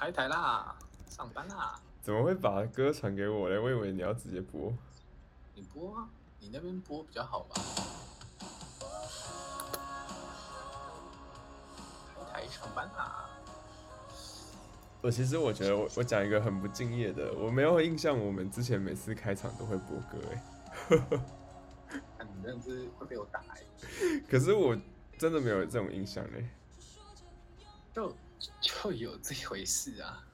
开台啦，上班啦。怎么会把歌传给我嘞？我以为你要直接播。你播啊，你那边播比较好吧？开台上班啦。我其实我觉得我我讲一个很不敬业的，我没有印象我们之前每次开场都会播歌哎。那你这样子会被我打哎。可是我真的没有这种印象嘞。就就有这回事啊。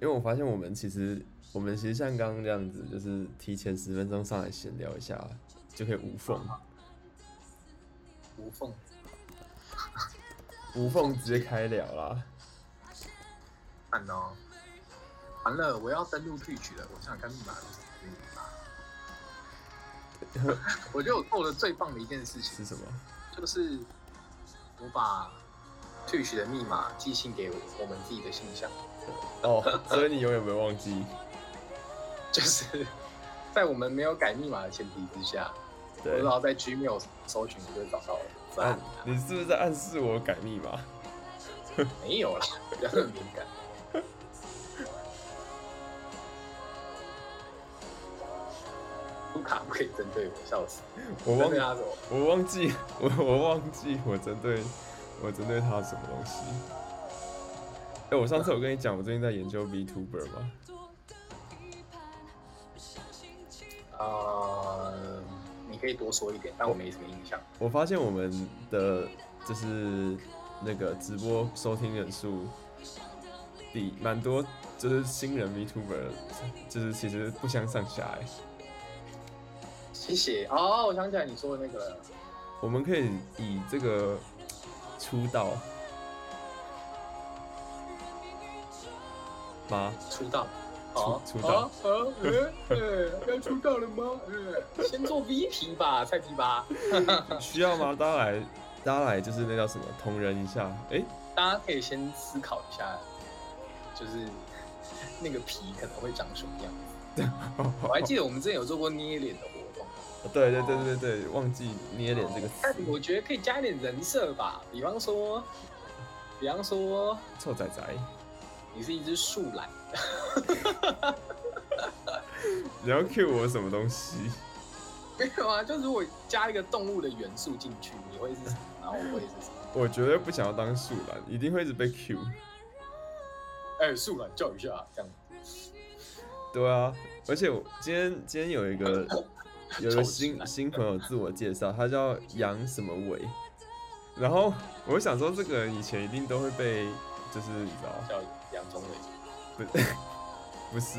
因为我发现我们其实，我们其实像刚刚这样子，就是提前十分钟上来闲聊一下，就可以无缝，无缝，无缝直接开聊啦。看哦，完了，我要登录 Twitch 了，我想想看密码是什么。我觉得我做的最棒的一件事情是什么？就是我把 Twitch 的密码寄信给我们自己的信箱。哦，所以你永远没有忘记，就是在我们没有改密码的前提之下，对，然后在 Gmail 搜寻就会找到了。啊，你是不是在暗示我改密码？没有啦，不要很敏感。卢卡不可以针对我，笑死！我忘他什么？我忘记，我 我忘记我针对我针对他什么东西。哎、欸，我上次有跟你讲，我最近在研究 VTuber 吗？啊、呃，你可以多说一点，但我没什么印象。我发现我们的就是那个直播收听人数比蛮多，就是新人 VTuber，就是其实不相上下哎。谢谢哦，我想起来你说的那个，我们可以以这个出道。吗？出道，出出道，呃呃呃，要出道了吗？呃，先做 V P 吧，菜鸡吧。需要吗？大家来，大家来，就是那叫什么，同人一下。哎、欸，大家可以先思考一下，就是那个皮可能会长什么样子。我还记得我们之前有做过捏脸的活动。对对对对对，忘记捏脸这个词。但我觉得可以加一点人设吧，比方说，比方说臭仔仔。你是一只树懒，你要 cue 我什么东西？没有啊，就如果加一个动物的元素进去，你会是什么？然后我会是什么？我绝对不想要当树懒，一定会一直被 cue。哎、欸，树懒叫一下，这样。对啊，而且我今天今天有一个有个新新朋友自我介绍，他叫杨什么伟，然后我想说这个人以前一定都会被。就是你知道叫杨宗纬，不，不是。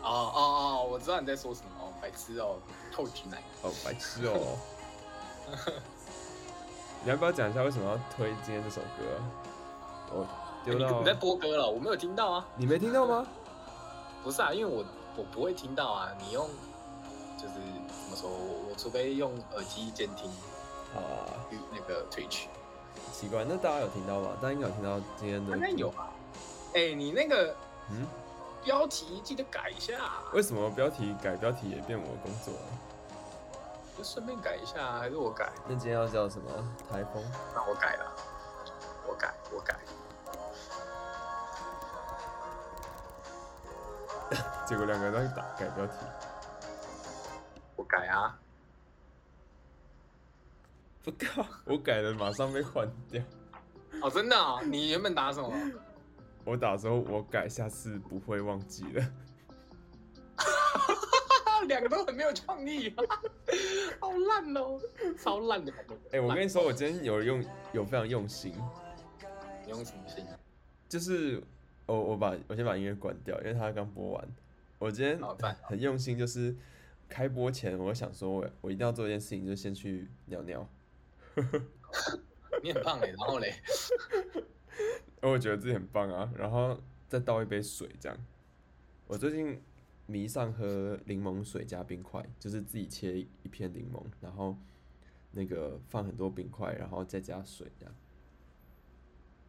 哦哦哦，我知道你在说什么哦，白痴哦，臭直男。哦，白痴哦。你要不要讲一下为什么要推今天这首歌？我丢到、欸、你在播歌了，我没有听到啊。你没听到吗？不是啊，因为我我不会听到啊。你用就是怎么说？我除非用耳机监听啊，那个 Twitch。奇怪，那大家有听到吗？大家应该有听到今天的，应该有吧？哎、欸，你那个嗯，标题记得改一下。为什么标题改标题也变我的工作了？就顺便改一下，还是我改？那今天要叫什么？台风？那我改了，我改，我改。结果两个人都打改标题，我改啊。我靠！我改了，马上被换掉。哦，真的啊？你原本打什么？我打说，我改，下次不会忘记了。两个都很没有创意，好烂哦，超烂的。哎，我跟你说，我今天有用，有非常用心。你用什么心？就是我，我把我先把音乐关掉，因为他刚播完。我今天很用心，就是开播前，我想说我我一定要做一件事情，就先去尿尿。你很棒哎，然后嘞，我觉得自己很棒啊，然后再倒一杯水，这样。我最近迷上喝柠檬水加冰块，就是自己切一片柠檬，然后那个放很多冰块，然后再加水，这样。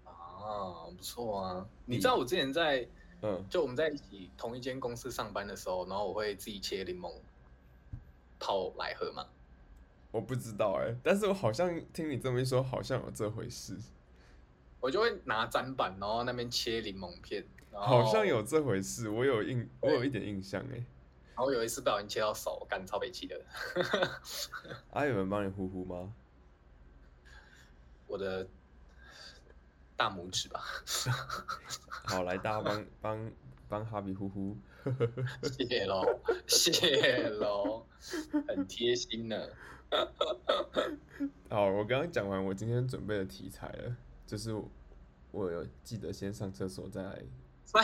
啊，不错啊！你知道我之前在，嗯，就我们在一起同一间公司上班的时候，然后我会自己切柠檬泡来喝吗？我不知道哎、欸，但是我好像听你这么一说，好像有这回事。我就会拿砧板，然后那边切柠檬片。好像有这回事，我有印，我有一点印象哎。然后有一次不小心切到手，干超北气的。啊，有人帮你呼呼吗？我的大拇指吧。好，来大家帮帮帮哈比呼呼。谢喽，谢喽，很贴心呢。好，我刚刚讲完我今天准备的题材了，就是我有记得先上厕所再来。三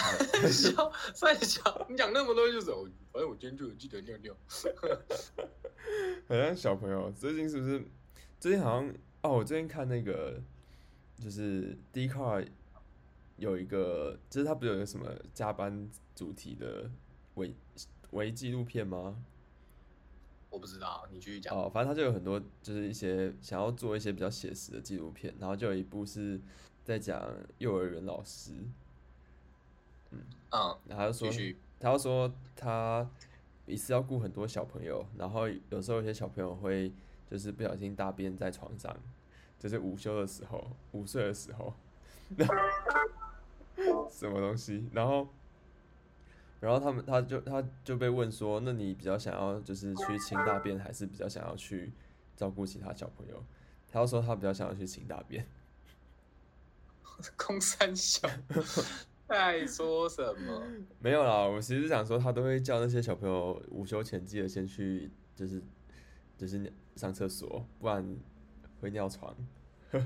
小三小，你讲那么多就是我，反正我今天就有记得尿尿。好像小朋友最近是不是？最近好像哦，我最近看那个就是 Dcard 有一个，就是他不是有一个什么加班主题的微微纪录片吗？我不知道，你继续讲。哦，反正他就有很多，就是一些想要做一些比较写实的纪录片，然后就有一部是在讲幼儿园老师。嗯，然后他就说，他就说他一次要顾很多小朋友，然后有时候有些小朋友会就是不小心大便在床上，就是午休的时候，午睡的时候，什么东西？然后，然后他们他就他就被问说，那你比较想要就是去清大便，还是比较想要去照顾其他小朋友？他就说他比较想要去清大便，空三小。在说什么？没有啦，我其实想说，他都会叫那些小朋友午休前记得先去，就是就是上厕所，不然会尿床。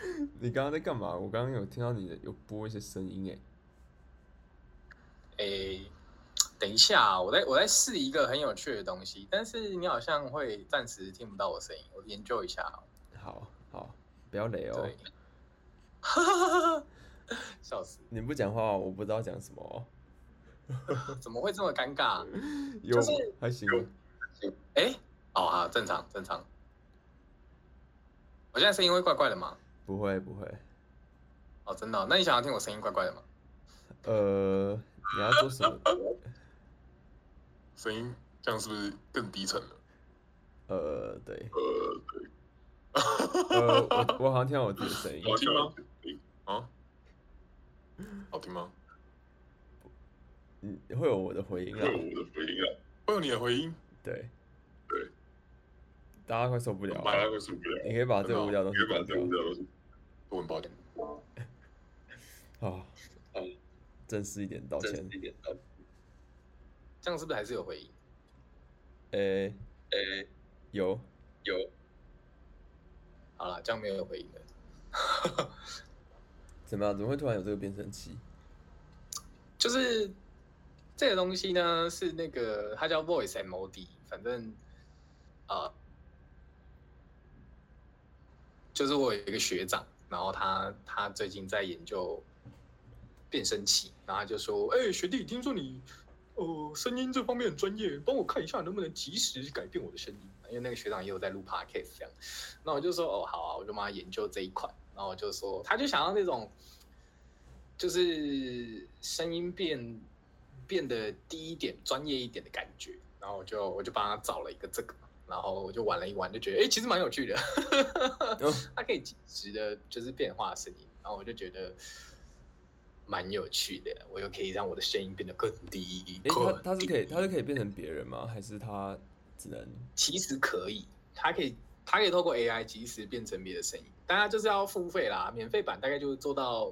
你刚刚在干嘛？我刚刚有听到你的有播一些声音诶。诶，等一下，我在我在试一个很有趣的东西，但是你好像会暂时听不到我声音，我研究一下。好好，不要雷哦。哈哈哈！笑死！你不讲话，我不知道讲什么。怎么会这么尴尬？有就是还行。哎、欸，哦啊，正常正常。我现在声音会怪怪的吗？不会不会。哦，真的、哦？那你想要听我声音怪怪的吗？呃，你要做什么？声音这样是不是更低沉了？呃，对。呃，对。呃，我我好像听到我自己的声音。好听吗？啊？好听吗？嗯，会有我的回音啊。会有我的回音啊。会有你的回音。对。对。大家快受不了。大家快受不了。你可以把这个无聊东西关掉。我很抱歉。啊。正式一点道歉。这样是不是还是有回音？诶诶，有有。好了，这样没有回应了。怎么样？怎么会突然有这个变声器？就是这个东西呢，是那个它叫 Voice MOD，反正啊、呃，就是我有一个学长，然后他他最近在研究变声器，然后他就说：“哎、学弟，听说你哦声音这方面很专业，帮我看一下能不能及时改变我的声音。”因为那个学长也有在录 podcast 这样，那我就说哦好啊，我就帮他研究这一款。然后我就说，他就想要那种，就是声音变变得低一点、专业一点的感觉。然后我就我就帮他找了一个这个，然后我就玩了一玩，就觉得哎，其实蛮有趣的。它可以及时的，就是变化声音。然后我就觉得蛮有趣的，我又可以让我的声音变得更低。哎，他他是可以，它是可以变成别人吗？还是它？只能其实可以，它可以，它可以透过 AI 及时变成别的声音，大家就是要付费啦。免费版大概就做到，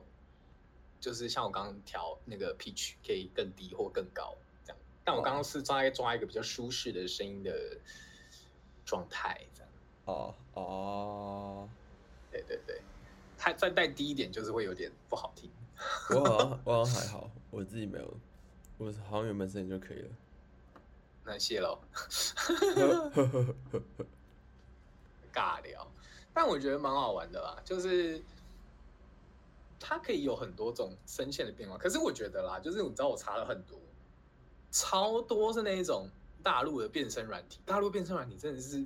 就是像我刚刚调那个 pitch 可以更低或更高这样。但我刚刚是抓抓一个比较舒适的声音的状态这样。哦哦，对对对，它再带低一点就是会有点不好听。我好像我好像还好，我自己没有，我好像原本声音就可以了。那谢喽，尬聊，但我觉得蛮好玩的啦，就是它可以有很多种声线的变化。可是我觉得啦，就是你知道我查了很多，超多是那一种大陆的变身软体，大陆变身软体真的是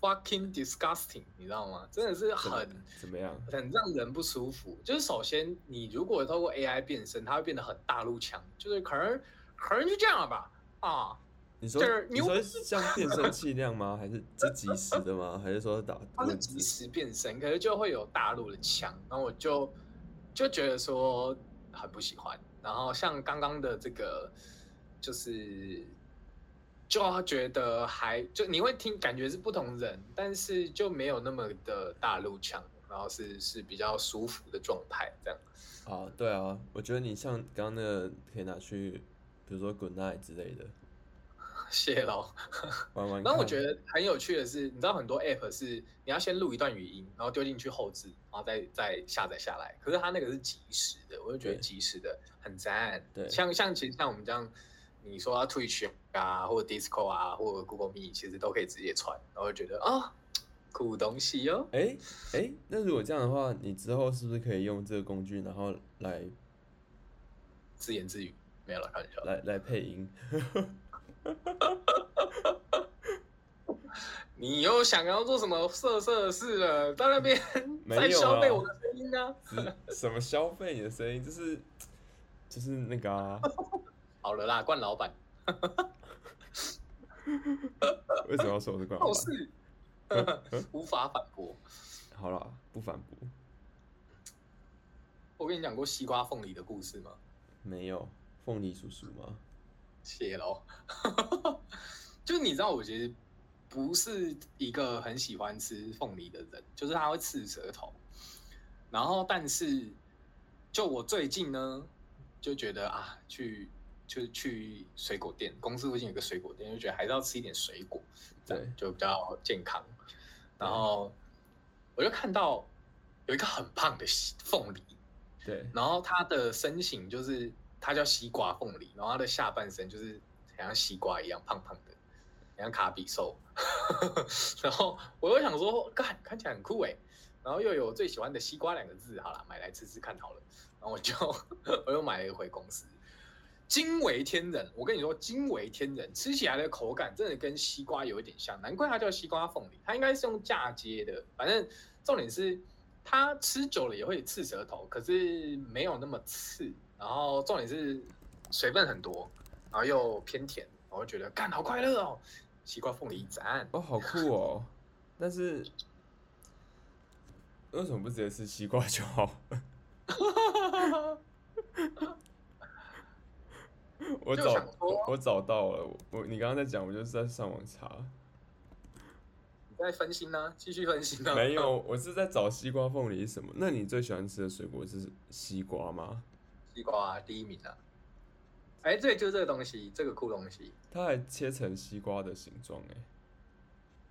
fucking disgusting，你知道吗？真的是很怎么样，很让人不舒服。就是首先你如果透过 AI 变身，它会变得很大陆腔，就是可能可能就这样了吧，啊。你说你说像变声器那样吗？还是是即时的吗？还是说打？它是即时变身，可是就会有大陆的腔，然后我就就觉得说很不喜欢。然后像刚刚的这个，就是就觉得还就你会听感觉是不同人，但是就没有那么的大陆腔，然后是是比较舒服的状态这样。啊，对啊，我觉得你像刚刚那个可以拿去，比如说 Good Night 之类的。谢喽。然后我觉得很有趣的是，你知道很多 App 是你要先录一段语音，然后丢进去后置，然后再再下载下来。可是它那个是即时的，我就觉得即时的很赞。对，像像其实像我们这样，你说要 Twitch 啊，或者 Discord 啊，或者 Google Meet，其实都可以直接传。然后觉得啊、哦，酷东西哟、哦。哎哎，那如果这样的话，你之后是不是可以用这个工具，然后来自言自语？没有了，开玩笑。来来配音。你又想要做什么色色的事了？在那边 在消费我的声音呢？什么消费你的声音？就是就是那个啊。好了啦，冠老板。为什么要说我是冠老板？无法反驳。好了，不反驳。我跟你讲过西瓜凤梨的故事吗？没有，凤梨叔叔吗？谢喽，就你知道，我其实不是一个很喜欢吃凤梨的人，就是它会刺舌头。然后，但是就我最近呢，就觉得啊，去就是去水果店，公司附近有个水果店，就觉得还是要吃一点水果，对，就比较健康。然后我就看到有一个很胖的凤梨，对，然后它的身形就是。它叫西瓜凤梨，然后它的下半身就是像西瓜一样胖胖的，像卡比兽。然后我又想说，看看起来很酷哎，然后又有最喜欢的西瓜两个字，好了，买来吃吃看好了。然后我就 我又买了一回公司，惊为天人。我跟你说，惊为天人，吃起来的口感真的跟西瓜有一点像，难怪它叫西瓜凤梨。它应该是用嫁接的，反正重点是它吃久了也会刺舌头，可是没有那么刺。然后重点是水分很多，然后又偏甜，我会觉得干好快乐哦！西瓜凤梨赞哦，好酷哦！但是为什么不直接吃西瓜就好？我找我找到了，我你刚刚在讲，我就是在上网查。你在分心呢？继续分心呢？没有，我是在找西瓜凤梨是什么？那你最喜欢吃的水果是西瓜吗？西瓜、啊、第一名啊！哎、欸，对，就这个东西，这个酷东西。它还切成西瓜的形状，哎，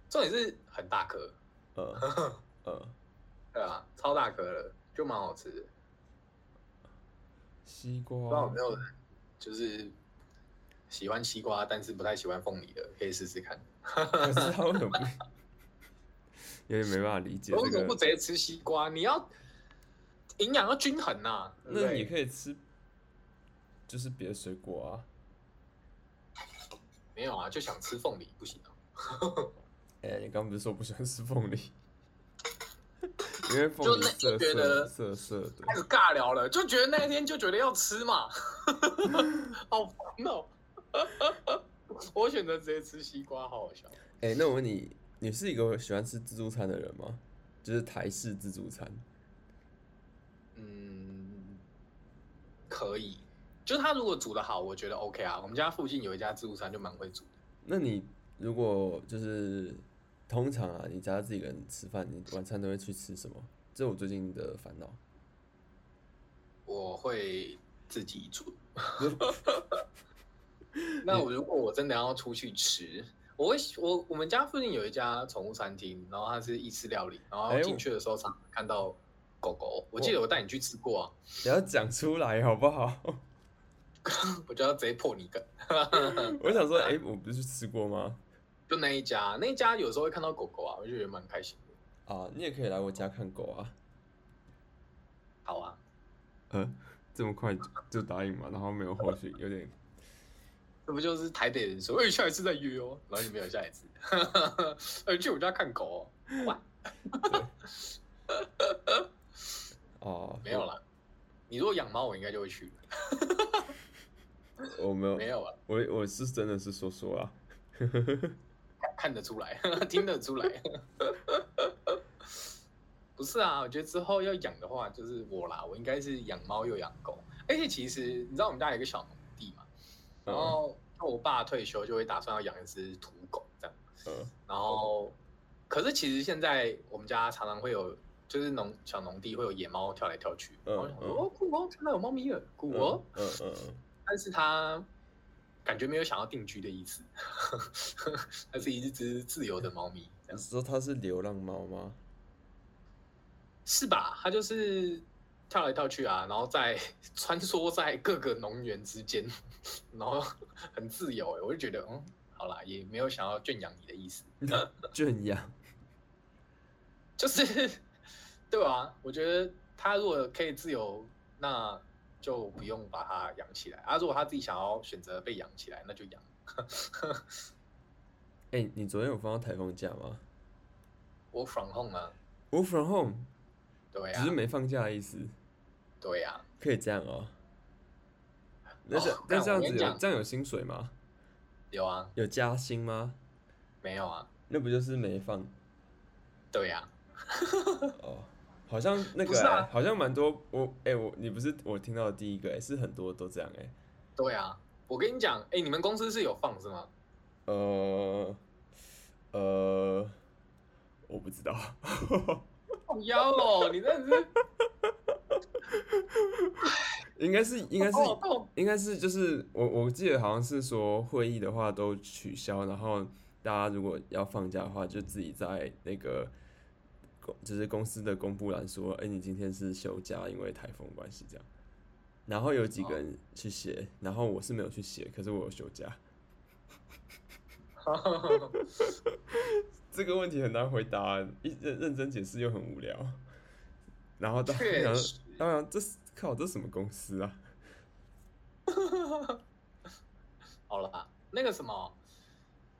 重点是很大颗，嗯 嗯，对啊，超大颗的，就蛮好吃的。西瓜，不知道有没有人就是喜欢西瓜，但是不太喜欢凤梨的，可以试试看。可是他为什么？有点没办法理解、这个。为什么不直接吃西瓜？你要。营养要均衡呐、啊，那你可以吃，就是别的水果啊。没有啊，就想吃凤梨，不行啊。哎、欸，你刚不是说不喜欢吃凤梨？因为凤梨涩涩涩涩的。开始尬聊了，就觉得那一天就觉得要吃嘛。好烦哦、喔。我选择直接吃西瓜，好好笑。哎、欸，那我问你，你是一个喜欢吃自助餐的人吗？就是台式自助餐。嗯，可以，就是他如果煮的好，我觉得 OK 啊。我们家附近有一家自助餐，就蛮会煮的。那你如果就是通常啊，你家自己人吃饭，你晚餐都会去吃什么？这是我最近的烦恼。我会自己煮。那我如果我真的要出去吃，我会我我们家附近有一家宠物餐厅，然后它是意式料理，然后进去的时候常看到。狗狗，我记得我带你去吃过啊！你要讲出来好不好？我就要直接破你梗。我想说，哎、欸，我不是吃过吗？就那一家，那一家有时候会看到狗狗啊，我就觉得蛮开心的。啊，你也可以来我家看狗啊。好啊。嗯，这么快就答应嘛？然后没有后续，有点。这不就是台北人说，哎、欸，下一次再约哦，然后就没有下一次。哎，去我家看狗哦。哇。哦，没有了。你如果养猫，我应该就会去。我没有，没有啊，我我是真的是说说啊，看看得出来，听得出来。不是啊，我觉得之后要养的话，就是我啦，我应该是养猫又养狗。而且其实你知道我们家有一个小农地嘛，然后我爸退休就会打算要养一只土狗这样。嗯，然后可是其实现在我们家常常会有，就是农小农地会有野猫跳来跳去。嗯，然后想说哦，酷哦，看到有猫咪了，酷哦。嗯嗯嗯。但是它感觉没有想要定居的意思，它是一只自由的猫咪。你说它是流浪猫吗？是吧？它就是跳来跳去啊，然后在 穿梭在各个农园之间，然后很自由。哎，我就觉得，嗯，好啦，也没有想要圈养你的意思。圈养，就是对啊，我觉得它如果可以自由，那就不用把它养起来啊。如果他自己想要选择被养起来，那就养。哎、欸，你昨天有放到台风假吗？Work from home 啊。Work from home。对啊，只是没放假的意思。对呀、啊，可以这样哦。那是那这样子有这样有薪水吗？有啊。有加薪吗？没有啊。那不就是没放？对呀、啊。哦，好像那个、欸啊、好像蛮多我哎、欸、我你不是我听到的第一个哎、欸，是很多都这样哎、欸。对啊，我跟你讲哎、欸，你们公司是有放是吗？呃呃，我不知道。好妖哦！你真的是，应该是应该是应该是就是我我记得好像是说会议的话都取消，然后大家如果要放假的话，就自己在那个公就是公司的公布栏说，哎、欸，你今天是休假，因为台风关系这样。然后有几个人去写，然后我是没有去写，可是我有休假。这个问题很难回答，一认认真解释又很无聊。然后当然当然，这是靠这是什么公司啊？好了吧，那个什么，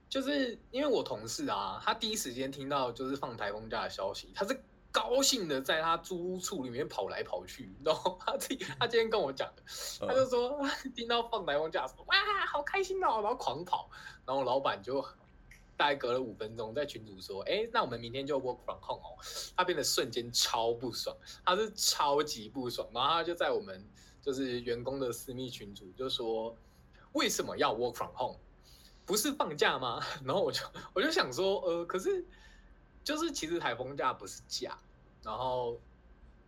就是因为我同事啊，他第一时间听到就是放台风假的消息，他是高兴的在他租屋处里面跑来跑去，然后他自己他今天跟我讲的，他就说听到放台风假说哇好开心哦，然后狂跑，然后老板就。大概隔了五分钟，在群主说：“哎、欸，那我们明天就 work from home 哦。”他变得瞬间超不爽，他是超级不爽，然后他就在我们就是员工的私密群组就说：“为什么要 work from home？不是放假吗？” 然后我就 我就想说：“呃，可是就是其实台风假不是假，然后。”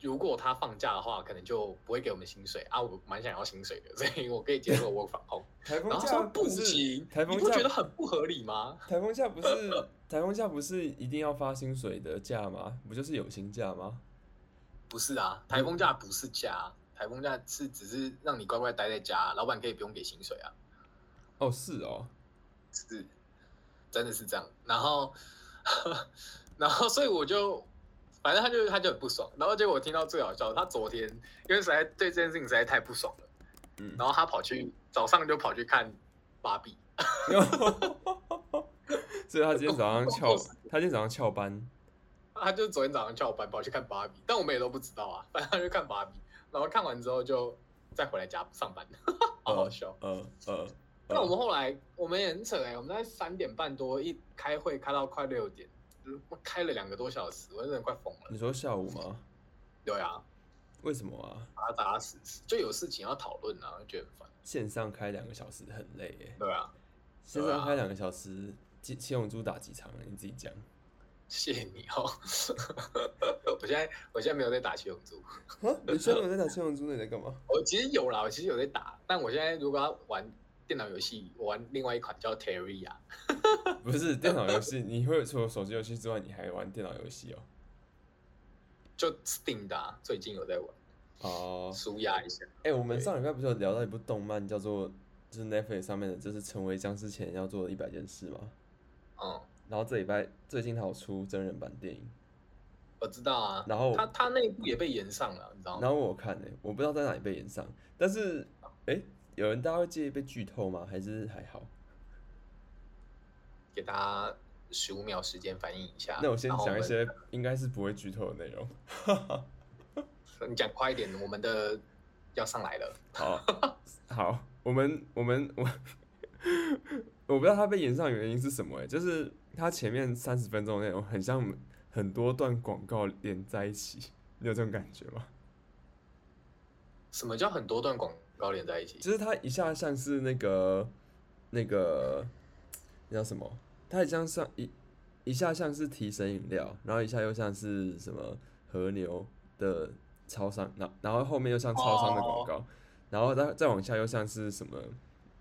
如果他放假的话，可能就不会给我们薪水啊！我蛮想要薪水的，所以我可以接受 work from home。台风假不行，台风假你不觉得很不合理吗？台风假不是台风假不是一定要发薪水的假吗？不就是有薪假吗？不是啊，台风假不是假，台风假是只是让你乖乖待在家，老板可以不用给薪水啊。哦，是哦，是，真的是这样。然后，然后，所以我就。反正他就他就很不爽，然后结果我听到最好笑，他昨天因为实在对这件事情实在太不爽了，嗯，然后他跑去早上就跑去看芭比，所以他今天早上翘，他今天早上翘班，他就昨天早上翘班跑去看芭比，但我们也都不知道啊，反正他就看芭比，然后看完之后就再回来家上班，好好笑，嗯嗯，那我们后来我们也很扯哎、欸，我们在三点半多一开会开到快六点。开了两个多小时，我真的快疯了。你说下午吗？对啊。为什么啊？打打死死，就有事情要讨论啊，觉得很烦。线上开两个小时很累耶。对啊。线上开两个小时，七七龙珠打几场？你自己讲。谢谢你哦。我现在我现在没有在打七龙珠。你现在没有在打七龙珠？你在干嘛？我其实有啦，我其实有在打，但我现在如果要玩。电脑游戏，我玩另外一款叫 Terraria。不是电脑游戏，你会除了手机游戏之外，你还玩电脑游戏哦？就 Steam 的、啊，最近有在玩。哦。舒压一下。哎、欸，我们上礼拜不是有聊到一部动漫，叫做就是 Netflix 上面的，就是成为僵尸前要做的一百件事吗？嗯。然后这礼拜最近它有出真人版电影。我知道啊。然后他他那一部也被延上了，你知道吗？然后我看呢、欸，我不知道在哪里被延上，但是哎。欸有人大家会介意被剧透吗？还是还好？给大家十五秒时间反应一下。那我先讲一些应该是不会剧透的内容。你讲快一点，我们的要上来了。好，好，我们我们我 我不知道他被延上原因是什么哎、欸，就是他前面三十分钟的内容很像很多段广告连在一起，你有这种感觉吗？什么叫很多段广告连在一起？就是他一下像是那个那个那叫什么？他一下像一一下像是提神饮料，然后一下又像是什么和牛的超商，然然后后面又像超商的广告。Oh. 然后再再往下又像是什么？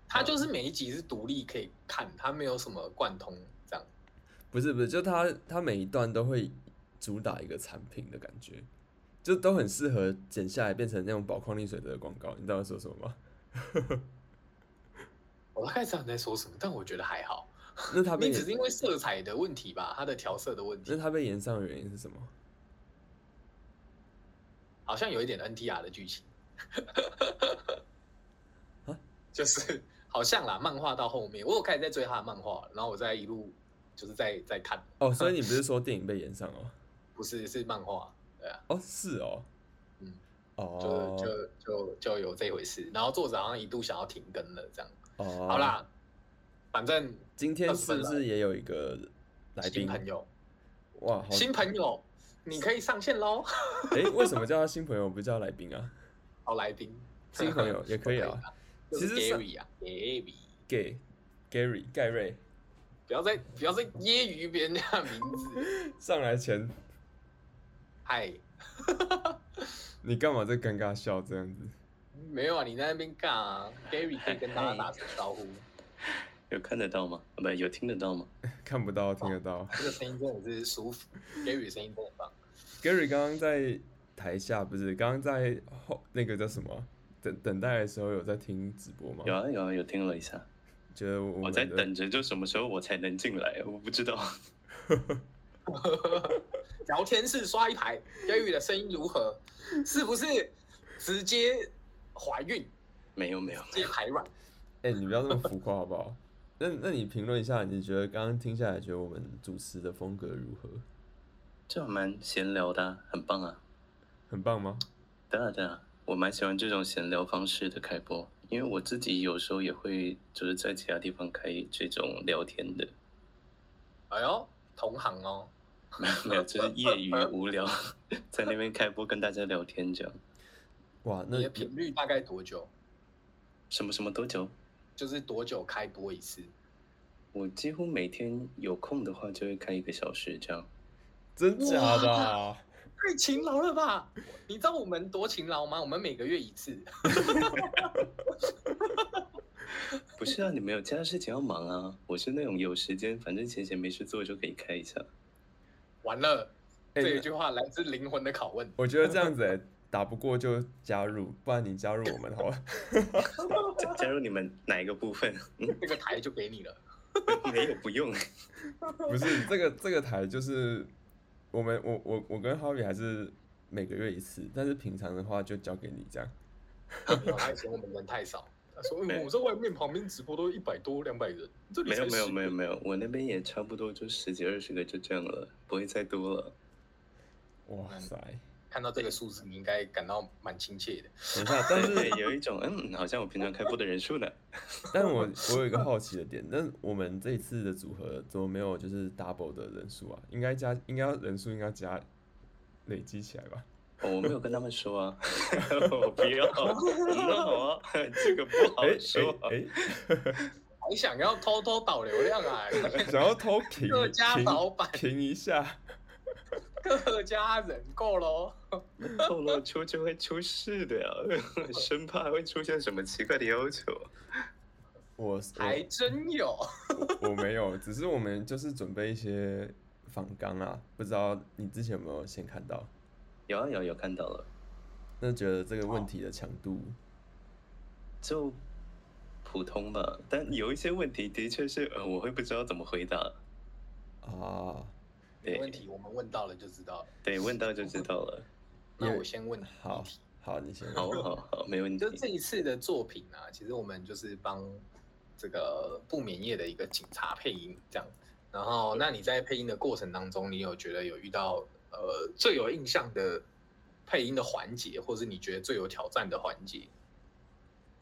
它就是每一集是独立可以看，它没有什么贯通这样。不是不是，就它它每一段都会主打一个产品的感觉，就都很适合剪下来变成那种宝矿力水的广告。你知道我说什么吗？我大概知道你在说什么，但我觉得还好。那它你只是因为色彩的问题吧？它的调色的问题。那它被延上的原因是什么？好像有一点 NTR 的剧情。就是好像啦，漫画到后面，我有开始在追他的漫画，然后我在一路就是在在看。哦，所以你不是 说电影被延上哦？不是，是漫画，对啊。哦，是哦，嗯，哦，就就就就有这回事。然后作者好像一度想要停更了，这样。哦，好啦，反正今天是不是也有一个来宾朋友？哇，新朋友，你可以上线喽。哎，为什么叫他新朋友，不叫来宾啊？好，来宾，新朋友也可以啊。其实 Gary 啊，Gary，Gary，Gary，盖瑞，不要再不要再揶揄别人家的名字。上来前，嗨，你干嘛在尴尬笑这样子？没有啊，你在那边干啊？Gary 可以跟大家打声招呼。有看得到吗？不，有听得到吗？看不到，听得到。这个声音真的是舒服，Gary 声音真的棒。Gary 刚刚在台下，不是刚刚在后那个叫什么？等等待的时候有在听直播吗？有啊有啊有听了一下，觉得我，我在等着，就什么时候我才能进来？我不知道。聊天室刷一排，Gary 的声音如何？是不是直接怀孕？没有没有，直接排卵。哎、欸，你不要那么浮夸好不好？那那你评论一下，你觉得刚刚听下来，觉得我们主持的风格如何？就蛮闲聊的，很棒啊。很棒吗？对啊对啊。我蛮喜欢这种闲聊方式的开播，因为我自己有时候也会就是在其他地方开这种聊天的。哎呦，同行哦，没 有没有，就是业余无聊，在那边开播跟大家聊天这样。哇，那你的频率大概多久？什么什么多久？就是多久开播一次？我几乎每天有空的话就会开一个小时这样。真假的？太勤劳了吧！你知道我们多勤劳吗？我们每个月一次。不是啊，你没有其他事情要忙啊。我是那种有时间，反正闲闲没事做就可以开一下。完了，这一句话来自灵魂的拷问。我觉得这样子、欸，打不过就加入，不然你加入我们好了。加加入你们哪一个部分？这个台就给你了。没有，不用。不是这个这个台就是。我们我我我跟 Harvey 还是每个月一次，但是平常的话就交给你这样。还嫌我们人太少，他说：“我在外面旁边直播都一百多两百人，这里没有没有没有没有，我那边也差不多就十几二十个就这样了，不会再多了。”哇塞！看到这个数字，你应该感到蛮亲切的。等一下，但是 有一种嗯，好像我平常开播的人数呢。但我我有一个好奇的点，那我们这一次的组合怎么没有就是 double 的人数啊？应该加，应该人数应该加累积起来吧？哦，我没有跟他们说啊，我不要，那好啊，这个不好说。哎、欸，欸欸、还想要偷偷导流量啊？想要偷停各家老板停一下。各家人够喽，透露出就会出事的呀，生怕会出现什么奇怪的要求。我还真有我，我没有，只是我们就是准备一些仿纲啊，不知道你之前有没有先看到？有啊有有看到了。那觉得这个问题的强度就普通吧，但有一些问题的确是呃，我会不知道怎么回答啊。没问题，我们问到了就知道了。对，问到就知道了。那我先问。好，好，你先。好好好，没问题。就这一次的作品啊，其实我们就是帮这个不眠夜的一个警察配音，这样。然后，那你在配音的过程当中，你有觉得有遇到呃最有印象的配音的环节，或是你觉得最有挑战的环节？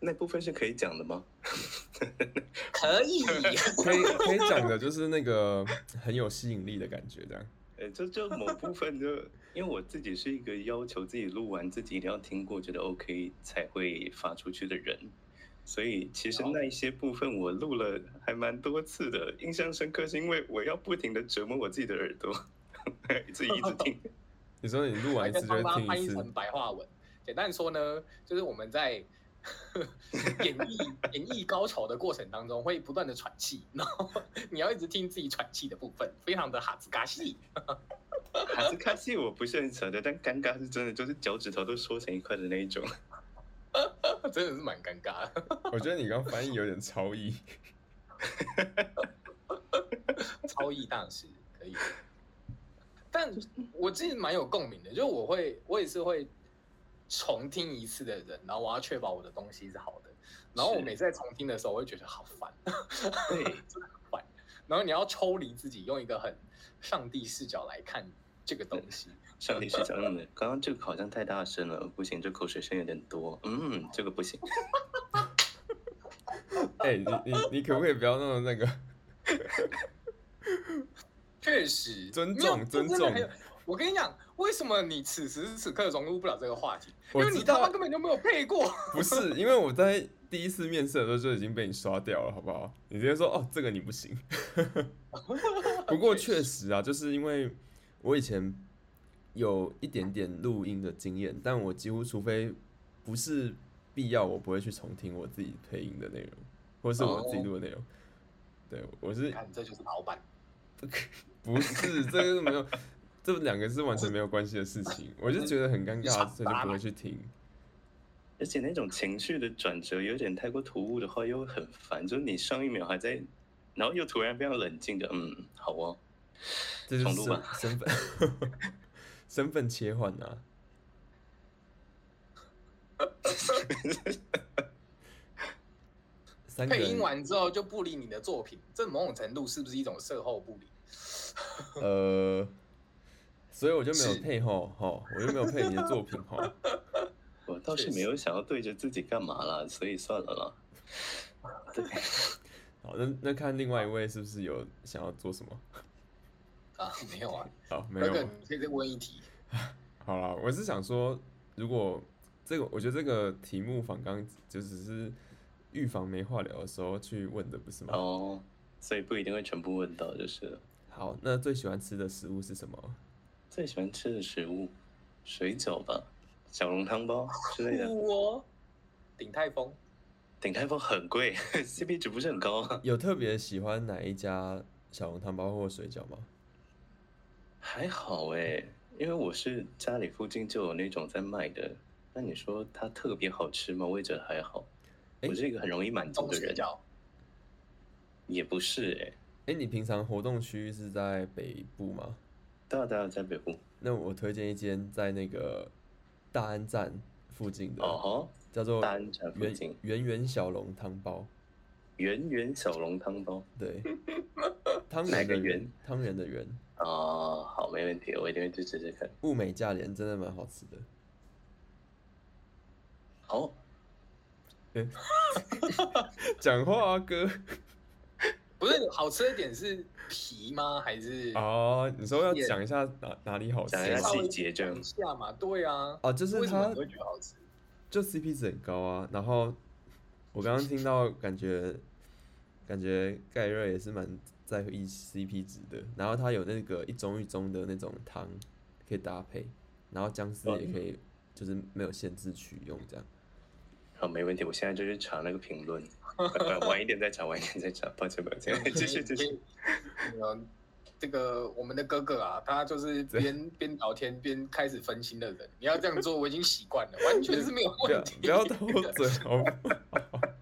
那部分是可以讲的吗？可以，可以可以讲的，就是那个很有吸引力的感觉，这样。呃，就就某部分就，因为我自己是一个要求自己录完自己一定要听过觉得 OK 才会发出去的人，所以其实那一些部分我录了还蛮多次的，印象深刻是因为我要不停的折磨我自己的耳朵，自己一直听。你说你录完一次就听一次。翻译成白话文，简单说呢，就是我们在。演绎演绎高潮的过程当中，会不断的喘气，然后你要一直听自己喘气的部分，非常的哈兹嘎西。哈兹嘎西我不是很扯的，但尴尬是真的，就是脚趾头都缩成一块的那一种，真的是蛮尴尬的。我觉得你刚翻译有点超译，超译大师可以，但我自己蛮有共鸣的，就我会，我也是会。重听一次的人，然后我要确保我的东西是好的。然后我每次在重听的时候，我会觉得好烦，对，真的很烦。然后你要抽离自己，用一个很上帝视角来看这个东西。上帝视角，嗯，刚刚这个好像太大声了，不行，这口水声有点多，嗯，这个不行。哎、欸，你你你可不可以不要那么那个？确实，尊重尊重。我跟你讲，为什么你此时此刻融入不了这个话题？因为你他妈根本就没有配过。不是，因为我在第一次面试的时候就已经被你刷掉了，好不好？你直接说哦，这个你不行。不过确实啊，就是因为我以前有一点点录音的经验，但我几乎除非不是必要，我不会去重听我自己配音的内容，或是我自己录的内容。对，我是看这就是老板。不是，这个是没有。这两个是完全没有关系的事情，我就觉得很尴尬，所以就不会去听。而且那种情绪的转折有点太过突兀的话，又很烦。就是你上一秒还在，然后又突然非常冷静的，嗯，好哦，这就是身份身份切换啊。配音完之后就不理你的作品，这某种程度是不是一种售后不理？呃。所以我就没有配吼吼，我就没有配你的作品吼。我倒是没有想要对着自己干嘛啦，所以算了啦。对，好，那那看另外一位是不是有想要做什么？啊，没有啊。好，没有。那个可以再问一题。好了，我是想说，如果这个，我觉得这个题目反刚就只是预防没话聊的时候去问的，不是吗？哦，所以不一定会全部问到，就是了。好，那最喜欢吃的食物是什么？最喜欢吃的食物，水饺吧，小笼汤包之类的。我鼎泰丰，鼎泰丰很贵，CP 值不是很高啊。有特别喜欢哪一家小笼汤包或水饺吗？还好哎，因为我是家里附近就有那种在卖的。那你说它特别好吃吗？我也觉得还好。我是一个很容易满足的人。也不是哎。哎，你平常活动区是在北部吗？大大在北部，那我推荐一间在那个大安站附近的，哦，叫做大安站附近圆圆小笼汤包。圆圆小笼汤包，对，汤圆的圆，汤圆的圆。哦，好，没问题，我一定会去吃吃看。物美价廉，真的蛮好吃的。好，讲话啊，哥。不是好吃的点是皮吗？还是哦？你说要讲一下哪哪里好吃？讲一下细节这样下嘛？对啊。哦，就是它会觉得好吃，就 CP 值很高啊。然后我刚刚听到，感觉感觉盖瑞也是蛮在意 CP 值的。然后它有那个一盅一盅的那种汤可以搭配，然后姜丝也可以，就是没有限制取用这样。好，没问题。我现在就去查那个评论。晚一点再查，晚一点再查，抱歉抱歉，继续继续。嗯，这个我们的哥哥啊，他就是边边聊天边开始分心的人。你要这样做，我已经习惯了，完全是没有问题。不要偷嘴哦。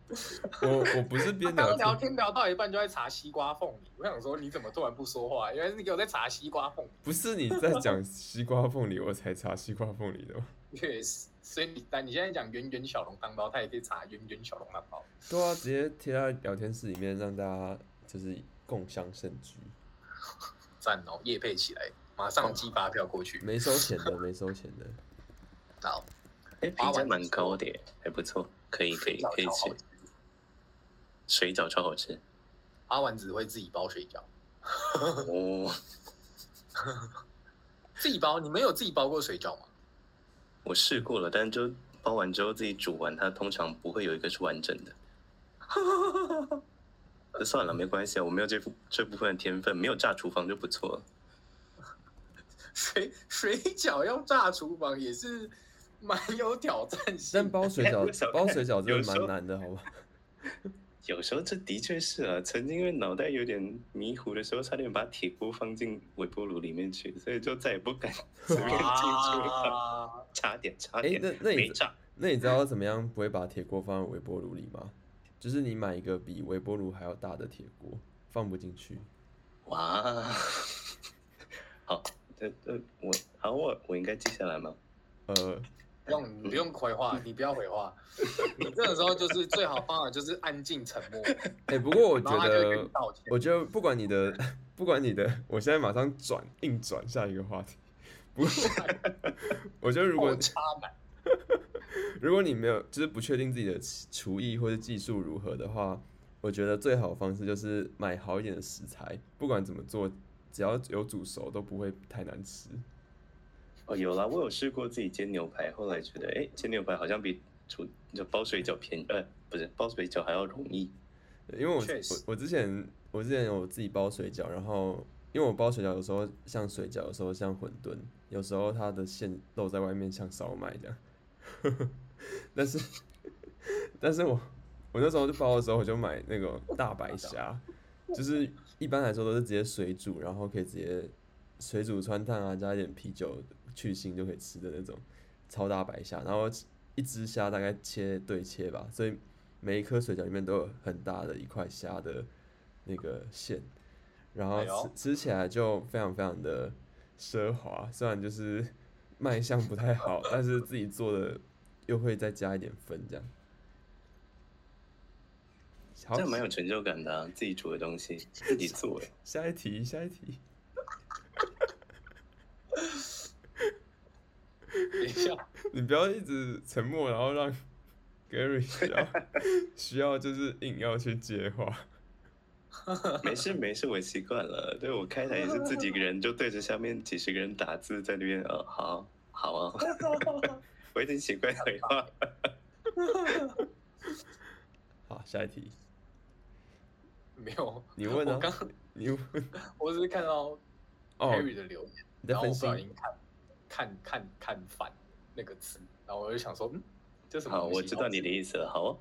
我我不是边聊天，聊天聊到一半就在查西瓜缝里。我想说，你怎么突然不说话？原来是你在查西瓜凤梨。不是你在讲西瓜缝里，我才查西瓜缝里的吗？确实。所以你但你现在讲圆圆小笼汤包，他也可以查圆圆小笼汤包。对啊，直接贴在聊天室里面，让大家就是共享盛举。赞哦，夜配起来，马上寄发票过去。没收钱的，没收钱的。好，哎，评价蛮高的耶，还不错，可以可以可以吃。水饺超好吃。阿丸子会自己包水饺。哦。自己包？你们有自己包过水饺吗？我试过了，但是就包完之后自己煮完，它通常不会有一个是完整的。那 算了，没关系啊，我没有这这部分的天分，没有炸厨房就不错了。水 水饺要炸厨房也是蛮有挑战性，但包水饺包水饺真的蛮难的，好吧？有时候这的确是啊，曾经因为脑袋有点迷糊的时候，差点把铁锅放进微波炉里面去，所以就再也不敢 随便进厨房。差点，差点，欸、那那你那你知道怎么样不会把铁锅放在微波炉里吗？就是你买一个比微波炉还要大的铁锅，放不进去。哇，好，这这我好我我应该记下来吗？呃。不用，你不用回话，你不要回话。你这个时候就是最好方法，就是安静沉默。哎、欸，不过我觉得，我觉得不管你的，不管你的，我现在马上转，硬转下一个话题。不过，我觉得如果如果你没有，就是不确定自己的厨艺或者技术如何的话，我觉得最好的方式就是买好一点的食材，不管怎么做，只要有煮熟，都不会太难吃。哦，有啦，我有试过自己煎牛排，后来觉得，哎，煎牛排好像比煮就包水饺便宜，呃，不是包水饺还要容易。因为我我我之前我之前有自己包水饺，然后因为我包水饺有时候像水饺，有时候像馄饨，有时候它的馅露在外面像烧麦这样。但是但是我我那时候就包的时候，我就买那个大白虾，就是一般来说都是直接水煮，然后可以直接水煮穿烫啊，加一点啤酒。去腥就可以吃的那种超大白虾，然后一只虾大概切对切吧，所以每一颗水饺里面都有很大的一块虾的那个馅，然后吃、哎、吃起来就非常非常的奢华，虽然就是卖相不太好，但是自己做的又会再加一点分这样，这样蛮有成就感的、啊，自己煮的东西 自己做。下一题，下一题。等一下，你不要一直沉默，然后让 Gary 需要需要就是硬要去接话。没事没事，我习惯了。对，我开台也是自己一个人，就对着下面几十个人打字在那边。哦，好，好啊，我已经习惯回话。好，下一题。没有，你问啊？我刚你问，我只是看到 Gary 的留言，哦、然后我不小心看。看看看反那个词，然后我就想说，嗯，这什么？好，我知道你的意思了。好、哦，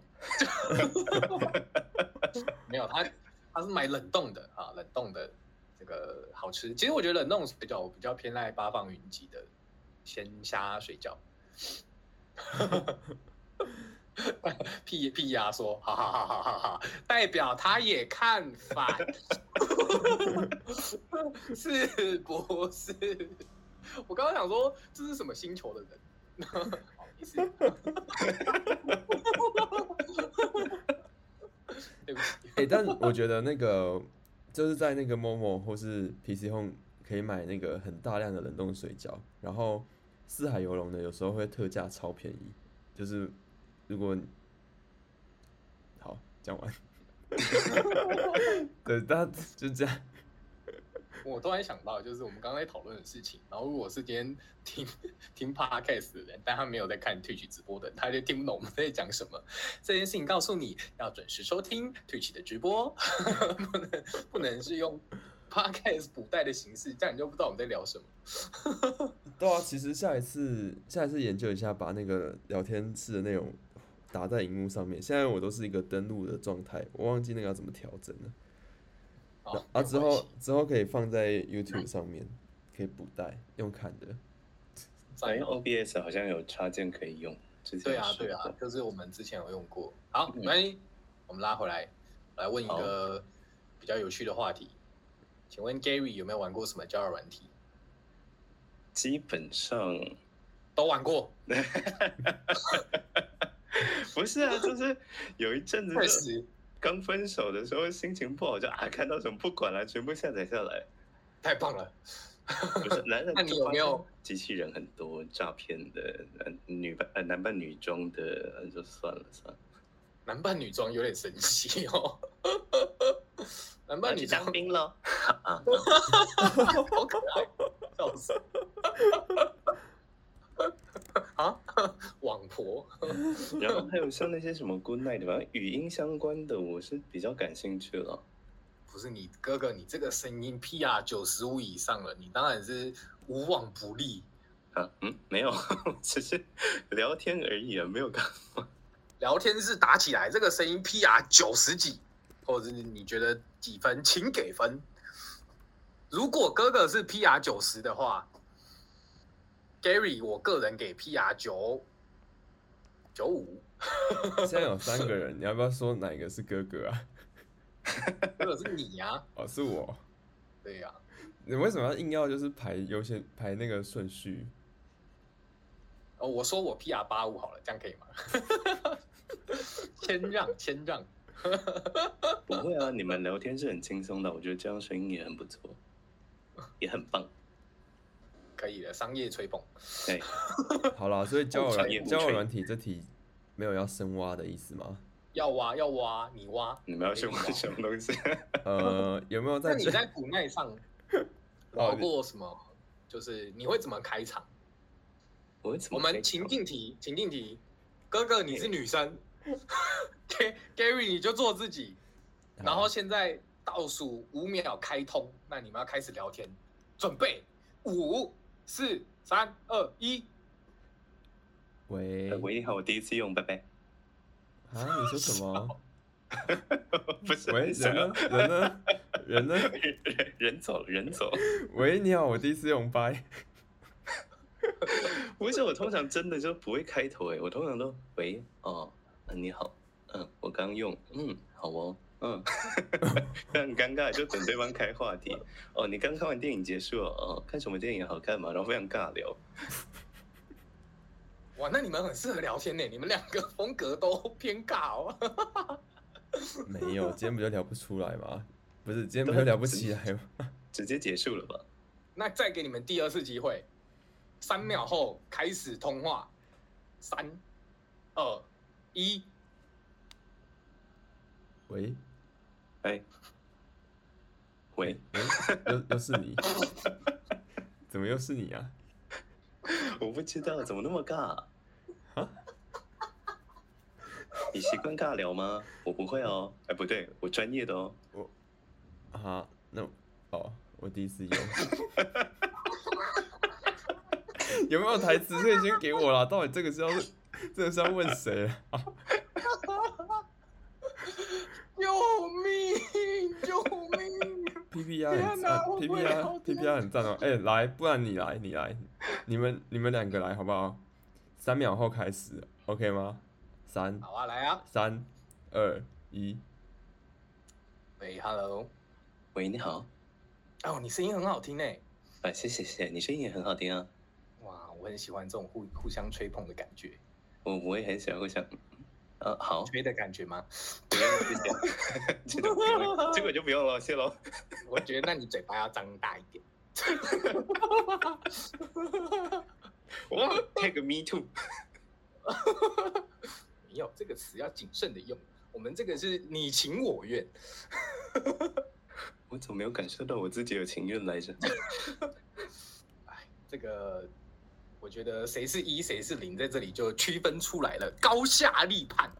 没有，他他是买冷冻的啊，冷冻的这个好吃。其实我觉得冷冻水饺我比较偏爱八方云集的鲜虾水饺。屁屁呀说，哈哈哈哈哈哈，代表他也看反，是不是？我刚刚想说，这是什么星球的人？不好意思，对不起。哎，但我觉得那个就是在那个 Momo 或是 PC Home 可以买那个很大量的冷冻水饺，然后四海游龙的有时候会特价超便宜，就是如果好讲完，对，但就这样。我突然想到，就是我们刚才讨论的事情。然后，如果是今天听听 podcast 的人，但他没有在看 Twitch 直播的，他就听不懂我们在讲什么。这件事情告诉你要准时收听 Twitch 的直播，不能不能是用 podcast 补带的形式，这样你就不知道我们在聊什么。对啊，其实下一次下一次研究一下，把那个聊天室的内容打在荧幕上面。现在我都是一个登录的状态，我忘记那个要怎么调整了。哦、啊，之后之后可以放在 YouTube 上面，可以补带用看的。反正 OBS 好像有插件可以用。对啊，对啊，就是我们之前有用过。好，没关系，嗯，我们拉回来，来问一个比较有趣的话题。请问 Gary 有没有玩过什么交友软体？基本上都玩过。不是啊，就是有一阵子。刚分手的时候心情不好，就啊看到什么不管了，全部下载下来，太棒了。不是，男人 那你有没有机器人很多诈骗的？呃，女扮呃男扮女装的就算了算了。男扮女装有点神奇哦。男扮女装当兵了啊 好可爱，笑死。啊，网婆。然后还有像那些什么 Good Night 的，反正语音相关的，我是比较感兴趣了。不是你哥哥，你这个声音 PR 九十五以上了，你当然是无往不利啊。嗯，没有，只是聊天而已啊，没有干嘛。聊天是打起来，这个声音 PR 九十几，或者是你觉得几分，请给分。如果哥哥是 PR 九十的话，Gary，我个人给 PR 九九五。现在有三个人，你要不要说哪个是哥哥啊？哥哥是你呀、啊？哦，是我。对呀、啊。你为什么要硬要就是排优先排那个顺序？哦，我说我 PR 八五好了，这样可以吗？谦让，谦让。不会啊，你们聊天是很轻松的，我觉得这样声音也很不错，也很棒。可以的，商业吹捧。对。好了，所以交友软交友软体这题没有要深挖的意思吗？要挖要挖，你挖，你们要去挖什么东西？呃，有没有在？那你在古奈上挖过什么？就是你会怎么开场？我们情境题，情境题。哥哥，你是女生，Gary 你就做自己。然后现在倒数五秒开通，那你们要开始聊天，准备五、四、三、二、一。喂，喂，你好，我第一次用，拜拜。啊！你说什么？不是，喂，人呢？人呢？人呢？人 人走了，人走。喂，你好，我第一次用拜。不是，我通常真的就不会开头哎，我通常都喂哦，你好，嗯，我刚用，嗯，好哦，嗯，很尴尬，就等对方开话题。哦，你刚看完电影结束了，哦，看什么电影好看吗？然后非常尬聊。哇，那你们很适合聊天呢，你们两个风格都偏尬哦。没有，今天不就聊不出来吗？不是，今天不就聊不起来吗？直接结束了吧？那再给你们第二次机会，三秒后开始通话，三、二、一。喂，哎，喂，又又是你？怎么又是你啊？我不知道，怎么那么尬？你习惯尬聊吗？我不会哦。哎，不对，我专业的哦。我啊，那哦，我第一次用。有没有台词可以先给我啦？到底这个是要，这个是要问谁啊？救命！救命！P P R 很赞，P P R P P R 很赞哦。哎，来，不然你来，你来，你们你们两个来好不好？三秒后开始，OK 吗？三，好啊，来啊！三、二、一。喂，Hello。喂，你好。哦，你声音很好听诶。啊，谢谢谢谢，你声音也很好听啊。哇，我很喜欢这种互互相吹捧的感觉。我我也很喜欢互相。呃，好，吹的感觉吗？不用，谢谢。这个不用，这个就不用了，谢喽。我觉得那你嘴巴要张大一点。哇，take me too。没有这个词要谨慎的用，我们这个是你情我愿。我怎么没有感受到我自己有情愿来着？哎，这个。我觉得谁是一，谁是零，在这里就区分出来了，高下立判。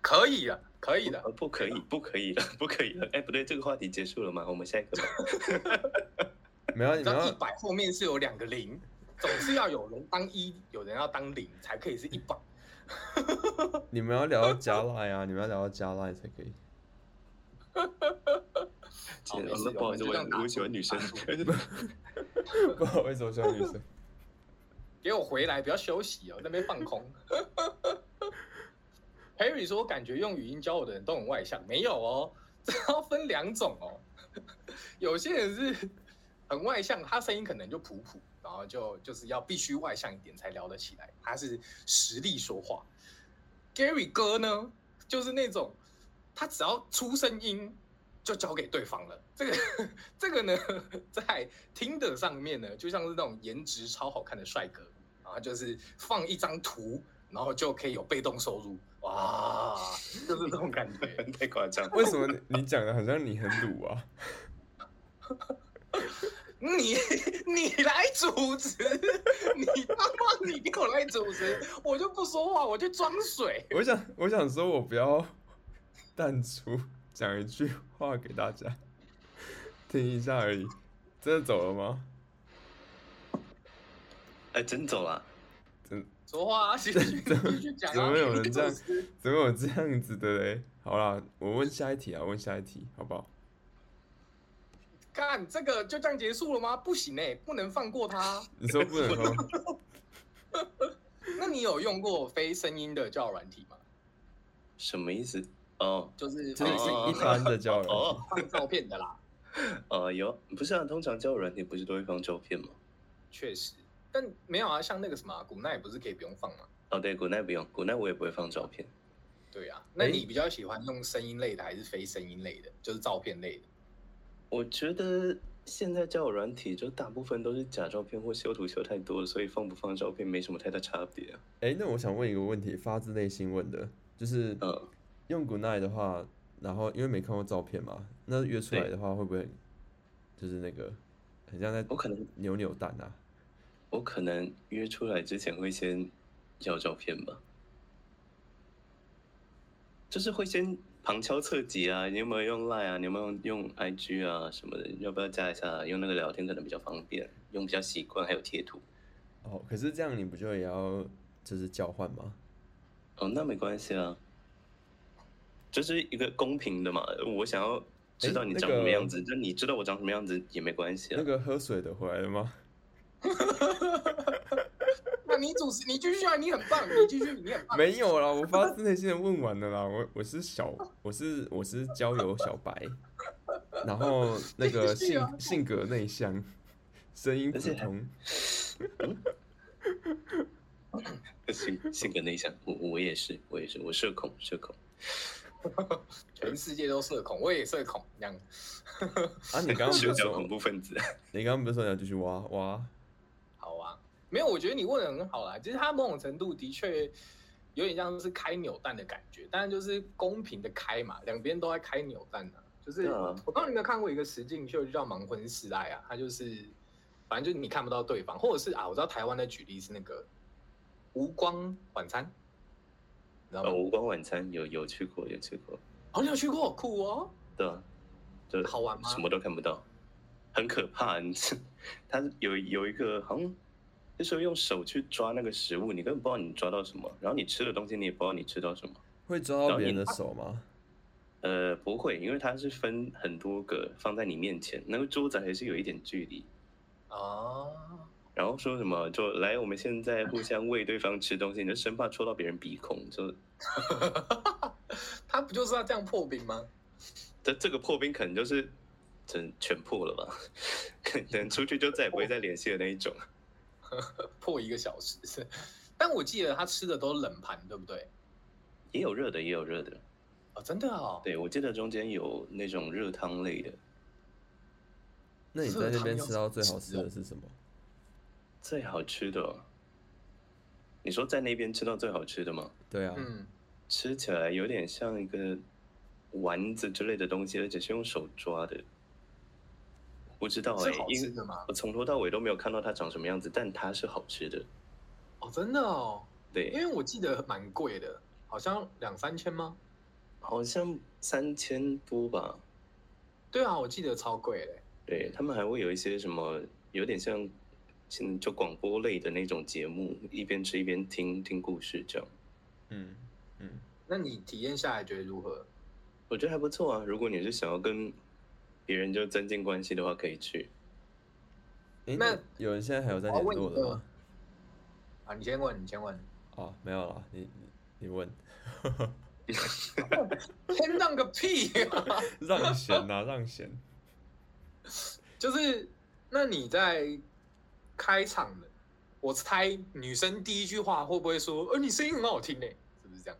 可以了，可以了，不可以，不可以了，不可以了。哎，不对，这个话题结束了吗？我们下一个吧。没有，你知道一百后面是有两个零，总是要有人当一，有人要当零，才可以是一百。你们要聊到加赖啊，你们要聊到加赖才可以。好，不好意思，我我喜欢女生。不好意思，我喜欢女生。给我回来，不要休息哦，那边放空。Harry 说：“我感觉用语音教我的人都很外向，没有哦，这要分两种哦。有些人是很外向，他声音可能就普普，然后就就是要必须外向一点才聊得起来，他是实力说话。Gary 哥呢，就是那种他只要出声音。”就交给对方了。这个这个呢，在 Tinder 上面呢，就像是那种颜值超好看的帅哥啊，就是放一张图，然后就可以有被动收入，哇，就是这种感觉，太夸张。为什么你讲的好像你很鲁啊？你你来主持，你他妈你给我来主持，我就不说话，我就装水。我想我想说，我不要淡出，讲一句话给大家 听一下而已。真的走了吗？哎，真走了。真说话啊，继续继续讲啊。怎么有人这样？怎么有这样子的嘞？好啦，我问下一题啊，问下一题，好不好？看这个就这样结束了吗？不行哎、欸，不能放过他。你说不能放？那你有用过非声音的交友软体吗？什么意思？哦，就是就是一般的交友哦，放照片的啦。哦，有，不是啊，通常交友软体不是都会放照片吗？确实，但没有啊，像那个什么古奈不是可以不用放吗？哦，对，古奈不用，古奈我也不会放照片。对啊，那你比较喜欢用声音类的还是非声音类的？就是照片类的？我觉得现在交友软体就大部分都是假照片或修图修太多了，所以放不放照片没什么太大差别啊。哎、欸，那我想问一个问题，发自内心问的，就是，嗯，用 Good Night 的话，然后因为没看过照片嘛，那约出来的话会不会，就是那个，很像在我可能扭扭蛋啊？我可能约出来之前会先要照片吧，就是会先。旁敲侧击啊，你有没有用 Line 啊？你有没有用 IG 啊什么的？要不要加一下？用那个聊天可能比较方便，用比较习惯，还有贴图。哦，可是这样你不就也要就是交换吗？哦，那没关系啊，就是一个公平的嘛。我想要知道你长什么样子，那、欸那个、你知道我长什么样子也没关系啊。那个喝水的回来了吗？你主持，你继续啊，你很棒，你继续，你很棒。没有啦，我发自内心的问完了啦。我我是小，我是我是交友小白，然后那个性、啊、性格内向，声音普通。性性格内向，我我也是，我也是，我社恐，社恐。全世界都社恐，我也社恐，这样。啊，你刚刚不是说恐怖分子？你刚刚不是说你要继续挖挖？好啊没有，我觉得你问的很好啦。其实它某种程度的确有点像是开扭蛋的感觉，但是就是公平的开嘛，两边都在开扭蛋呢、啊。就是、啊、我不知道你有没有看过一个实境秀，就叫《盲婚试爱》啊，它就是反正就是你看不到对方，或者是啊，我知道台湾的举例是那个无光晚餐，你知道吗？哦、无光晚餐有有去过，有去过。哦，你有去过？酷哦。对啊，就好玩吗？什么都看不到，很可怕。你 它有有一个好像。就是用手去抓那个食物，你根本不知道你抓到什么，然后你吃的东西你也不知道你吃到什么。会抓到别人的手吗？呃，不会，因为它是分很多个放在你面前，那个桌子还是有一点距离。哦。然后说什么就来，我们现在互相喂对方吃东西，你就生怕戳到别人鼻孔，就。他不就是要这样破冰吗？这这个破冰可能就是整全破了吧，可能出去就再也不会再联系的那一种。破一个小时，但我记得他吃的都冷盘，对不对？也有热的，也有热的。哦，真的哦。对，我记得中间有那种热汤类的。那你在那边吃到最好吃的是什么？最好吃的？你说在那边吃到最好吃的吗？对啊。嗯。吃起来有点像一个丸子之类的东西，而且是用手抓的。不知道哎、欸，因为我从头到尾都没有看到它长什么样子，但它是好吃的。哦，真的哦。对，因为我记得蛮贵的，好像两三千吗？好像三千多吧。对啊，我记得超贵嘞。对，他们还会有一些什么，有点像，就广播类的那种节目，一边吃一边听听故事这样。嗯嗯，那你体验下来觉得如何？我觉得还不错啊。如果你是想要跟别人就增进关系的话，可以去。欸、那有人现在还有在联络的吗？啊，你先问，你先问。哦，没有了，你你问。先让个屁、啊！让贤啊，让贤。就是，那你在开场的，我猜女生第一句话会不会说：“呃，你声音很好听呢？”是不是这样？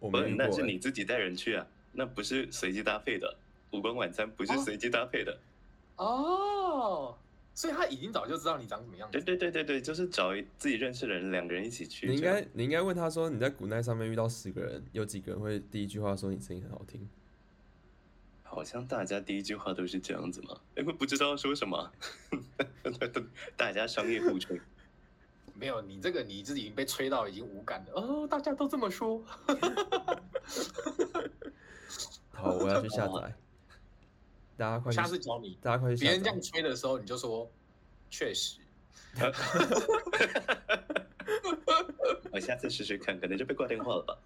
我们、欸、那是你自己带人去啊。那不是随机搭配的，五光晚餐不是随机搭配的。哦，所以他已经早就知道你长什么样子。对对对对对，就是找自己认识的人，两个人一起去。你应该你应该问他说，你在古奈上面遇到十个人，有几个人会第一句话说你声音很好听？好像大家第一句话都是这样子嘛？因为不知道说什么，大家商业互吹。没有，你这个你自己已经被吹到已经无感了哦，大家都这么说。好，我要去下载。大家快去，下次教你。大家快去。别人这样吹的时候，你就说确实。我下次试试看，可能就被挂电话了吧。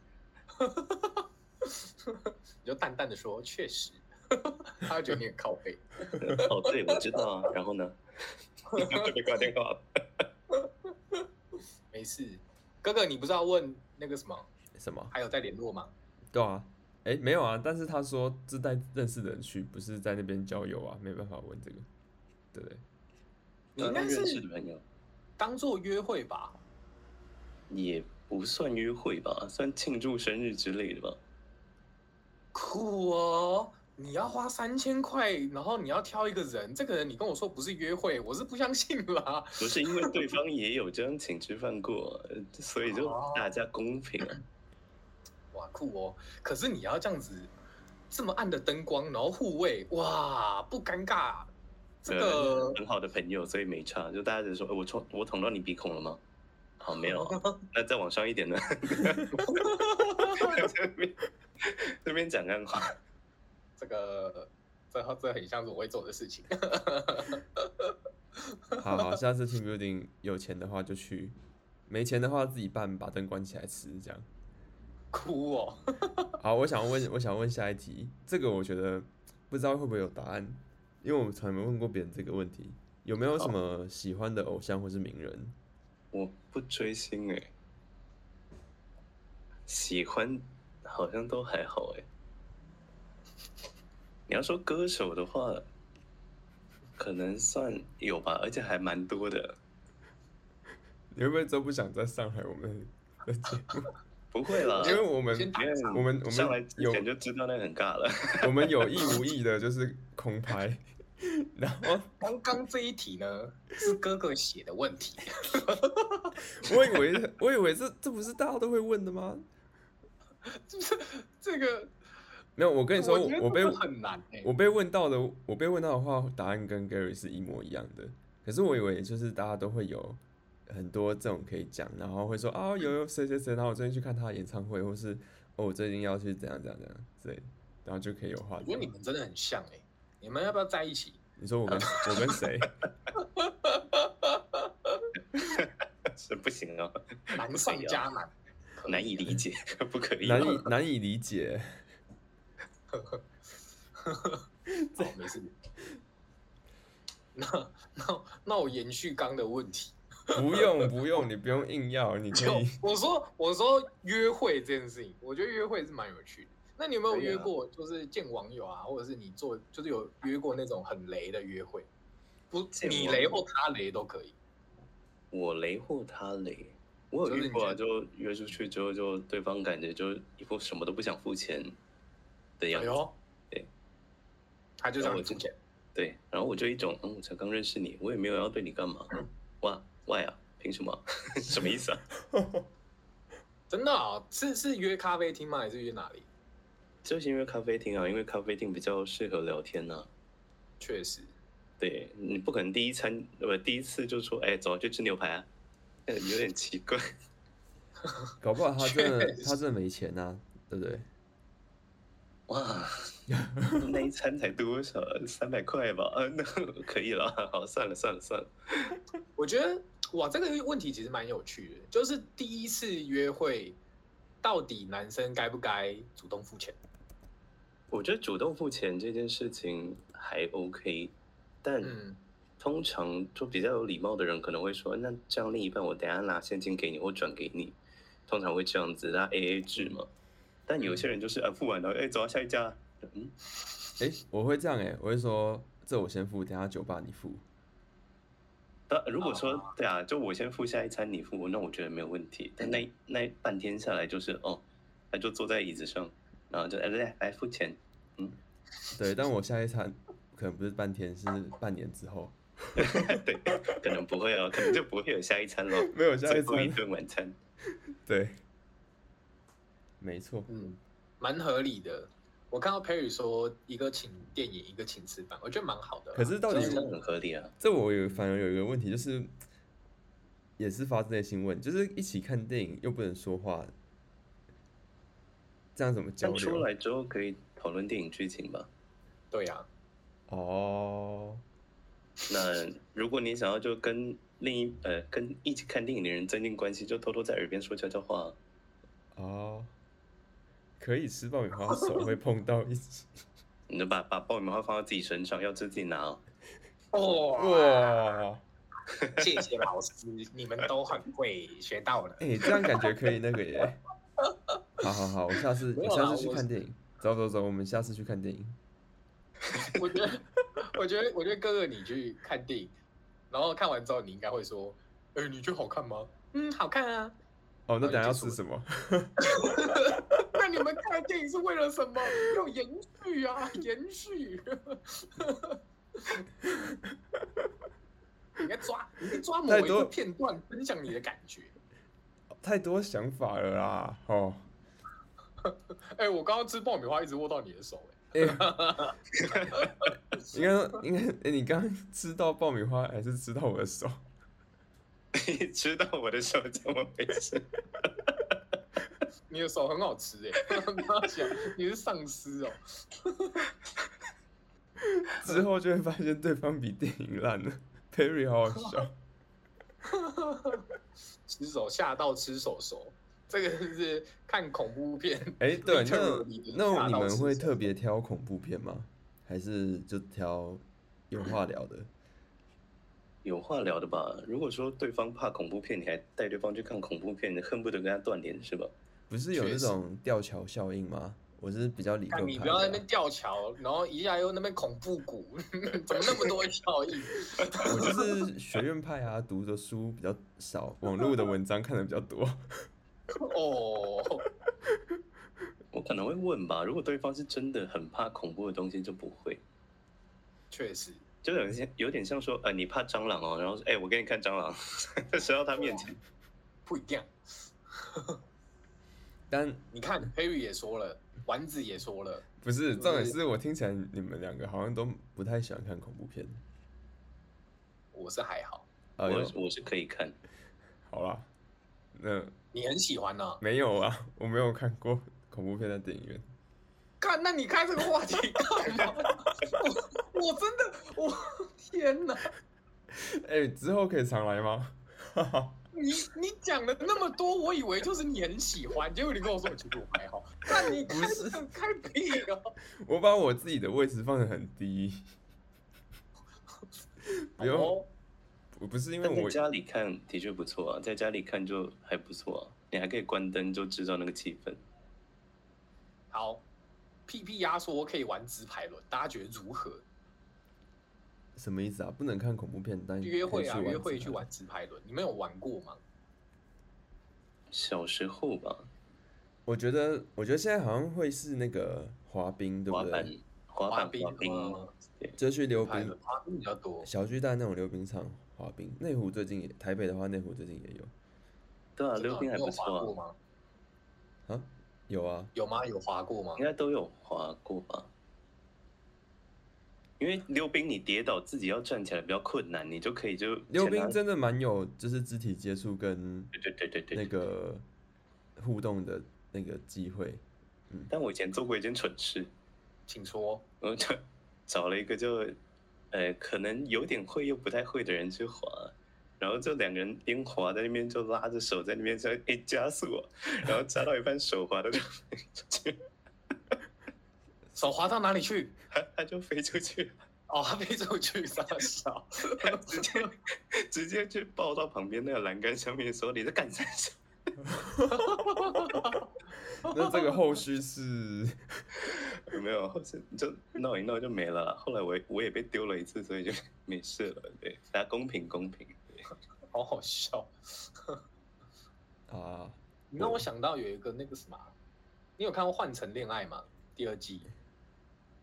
你就淡淡的说确实，他会觉得你很靠背。哦，对，我知道啊。然后呢？就被挂电话了。没事，哥哥，你不是要问那个什么？什么？还有在联络吗？对啊，哎，没有啊。但是他说是带认识的人去，不是在那边交友啊，没办法问这个，对不对？你应该是当做约会吧？也不算约会吧，算庆祝生日之类的吧。酷哦。你要花三千块，然后你要挑一个人，这个人你跟我说不是约会，我是不相信啦。不是因为对方也有这样请吃饭过，所以就大家公平啊。哇，酷哦！可是你要这样子，这么暗的灯光，然后护卫，哇，不尴尬。这个很好的朋友，所以没差。就大家就说，我捅我捅到你鼻孔了吗？好，没有。那再往上一点呢？这边讲干话。这个，这这很像是我会做的事情。好好，下次 team building 有钱的话就去，没钱的话自己办，把灯关起来吃，这样。哭哦。好，我想问，我想问下一题，这个我觉得不知道会不会有答案，因为我们从来没问过别人这个问题，有没有什么喜欢的偶像或是名人？我不追星哎，喜欢好像都还好哎。你要说歌手的话，可能算有吧，而且还蛮多的。你会不会都不想再上海我们的节目？不会了，因为我们我们我们上来之前就知道那很尬了。我们有意无意的就是空拍。然后刚刚这一题呢，是哥哥写的问题。我以为我以为这这不是大家都会问的吗？就是这个。没有，我跟你说，我，我被很难、欸、我被问到的，我被问到的话，答案跟 Gary 是一模一样的。可是我以为就是大家都会有很多这种可以讲，然后会说啊、哦，有有谁谁谁，然后我最近去看他的演唱会，或是哦，我最近要去怎样怎样怎样，对，然后就可以有话题。因为你们真的很像哎、欸，你们要不要在一起？你说我跟 我跟谁？是不行哦，难上加难，难以理解，不可以，难以难以理解。呵呵好，没事。那那那我延续刚的问题，不用不用，你不用硬要，你可以。我说我说约会这件事情，我觉得约会是蛮有趣的。那你有没有约过，就是见网友啊，或者是你做，就是有约过那种很雷的约会？不，你雷或他雷都可以。我雷或他雷，我有遇过啊，就约出去之后，就对方感觉就一副什么都不想付钱。对呀，对，他就让我之前，对，然后我就一种，嗯，我才刚认识你，我也没有要对你干嘛，哇，why 啊，凭什么？什么意思啊？真的啊，是是约咖啡厅吗？还是约哪里？就是因为咖啡厅啊，因为咖啡厅比较适合聊天呐。确实，对，你不可能第一餐不第一次就说，哎，走去吃牛排啊，有点奇怪。搞不好他真的他真的没钱呐，对不对？哇，那一餐才多少？三百块吧？啊，那 可以了。好，算了算了算了。我觉得哇，这个问题其实蛮有趣的。就是第一次约会，到底男生该不该主动付钱？我觉得主动付钱这件事情还 OK，但通常就比较有礼貌的人可能会说：“那这样另一半，我等下拿现金给你，我转给你。”通常会这样子，那 AA 制嘛。但有些人就是啊，付完了，哎，走到下一家。嗯，哎，我会这样哎，我会说，这我先付，等下酒吧你付。但如果说对啊，就我先付下一餐，你付，那我觉得没有问题。但那那半天下来就是哦，他就坐在椅子上，然后就哎来来付钱，嗯，对，但我下一餐可能不是半天，是半年之后。对，可能不会哦，可能就不会有下一餐喽，没有下一顿晚餐。对，没错，嗯，蛮合理的。我看到 Perry 说一个请电影，一个请吃饭，我觉得蛮好的。可是到底是很合理啊？这我有反而有一个问题，就是也是发自内心问，就是一起看电影又不能说话，这样怎么交流？出来之后可以讨论电影剧情吧？对呀、啊。哦。那如果你想要就跟另一呃跟一起看电影的人增进关系，就偷偷在耳边说悄悄话。哦。可以吃爆米花，手会碰到一起。你就把把爆米花放到自己身上，要吃自己拿哇！谢谢老师，你们都很会，学到了。哎、欸，这样感觉可以那个耶。好好好，我下次我下次去看电影。走走走，我们下次去看电影。我觉得，我觉得，我觉得哥哥你去看电影，然后看完之后你应该会说：“哎、欸，你觉得好看吗？”嗯，好看啊。哦，那等下要吃什么？那你们看电影是为了什么？要延续啊，延续。你应该抓，你应该抓某一个片段分享你的感觉。太多想法了啦，哦。哎、欸，我刚刚吃爆米花一直握到你的手、欸，哎。应该应该，哎、欸，你刚刚吃到爆米花还是吃到我的手？你 吃到我的手怎么回事？你的手很好吃哎、欸！你是丧尸哦。之后就会发现对方比电影烂了。Perry 好好笑。吃手吓到吃手手，这个是看恐怖片。哎、欸，对，那那你们会特别挑恐怖片吗？还是就挑有话聊的？有话聊的吧。如果说对方怕恐怖片，你还带对方去看恐怖片，你恨不得跟他断联，是吧？不是有那种吊桥效应吗？我是比较理论派。你不要在那边吊桥，然后一下又那边恐怖谷，怎么那么多效应？我就 是学院派啊，读的书比较少，网络的文章看的比较多。哦，我可能会问吧。如果对方是真的很怕恐怖的东西，就不会。确实。就有些有点像说，呃，你怕蟑螂哦，然后说，哎、欸，我给你看蟑螂，伸到他面前，不一样。但你看，Harry 也说了，丸子也说了，不是，重点是我听起来你们两个好像都不太喜欢看恐怖片。我是还好，我、呃、我是可以看。好啦，那你很喜欢呢、啊？没有啊，我没有看过恐怖片的电影院。看，那你开这个话题干嘛？我我真的，我天哪！哎、欸，之后可以常来吗？你你讲了那么多，我以为就是你很喜欢，结果你跟我说其实我还好。那你开开屁哦！我把我自己的位置放得很低，不用。我、哦、不是因为我在家里看的确不错啊，在家里看就还不错啊，你还可以关灯，就制造那个气氛。好。屁屁鸭说可以玩直排轮，大家觉得如何？什么意思啊？不能看恐怖片，但约会啊，约会去玩直排轮，你们有玩过吗？小时候吧。我觉得，我觉得现在好像会是那个滑冰，对不对？滑冰，滑冰，就去溜冰，滑冰比较多。小巨蛋那种溜冰场滑冰，内湖最近也，台北的话，内湖最近也有。对啊，溜冰还不错啊。啊？有啊，有吗？有滑过吗？应该都有滑过吧。因为溜冰你跌倒自己要站起来比较困难，你就可以就溜冰真的蛮有，就是肢体接触跟对对对对那个互动的那个机会。嗯，但我以前做过一件蠢事，请说。我就找了一个就呃可能有点会又不太会的人去滑。然后就两个人边滑在那边就拉着手在那边说：“哎，加速啊！”然后加到一半手滑的就出去，手滑到哪里去？他 他就飞出去。哦，他飞出去，傻笑。直接直接去抱到旁边那个栏杆上面说：“你在干啥？” 那这个后续是有没有？后续就闹一闹就没了。后来我我也被丢了一次，所以就没事了。对，大家公平公平。好好笑，啊！你让我想到有一个那个什么，你有看过《换乘恋爱》吗？第二季？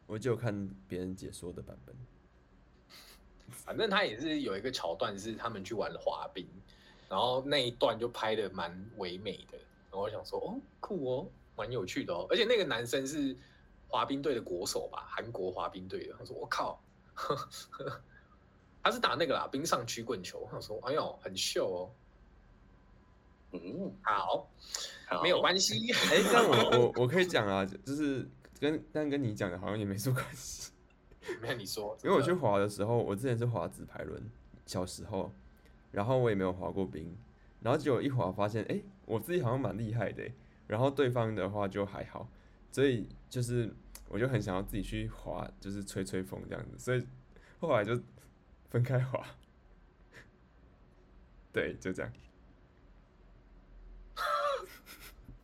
我就有看别人解说的版本。反正他也是有一个桥段，是他们去玩滑冰，然后那一段就拍得蛮唯美的。然后我想说，哦，酷哦，蛮有趣的哦。而且那个男生是滑冰队的国手吧，韩国滑冰队的。他说，我靠，他是打那个啦，冰上曲棍球。他说，哎呦，很秀哦。嗯，好，好没有关系。哎、欸，但我我我可以讲啊，就是跟但跟你讲的好像也没什么关系。没有你说，因为我去滑的时候，我之前是滑直排轮，小时候，然后我也没有滑过冰，然后结果一滑发现，哎、欸，我自己好像蛮厉害的，然后对方的话就还好，所以就是我就很想要自己去滑，就是吹吹风这样子，所以后来就分开滑，对，就这样。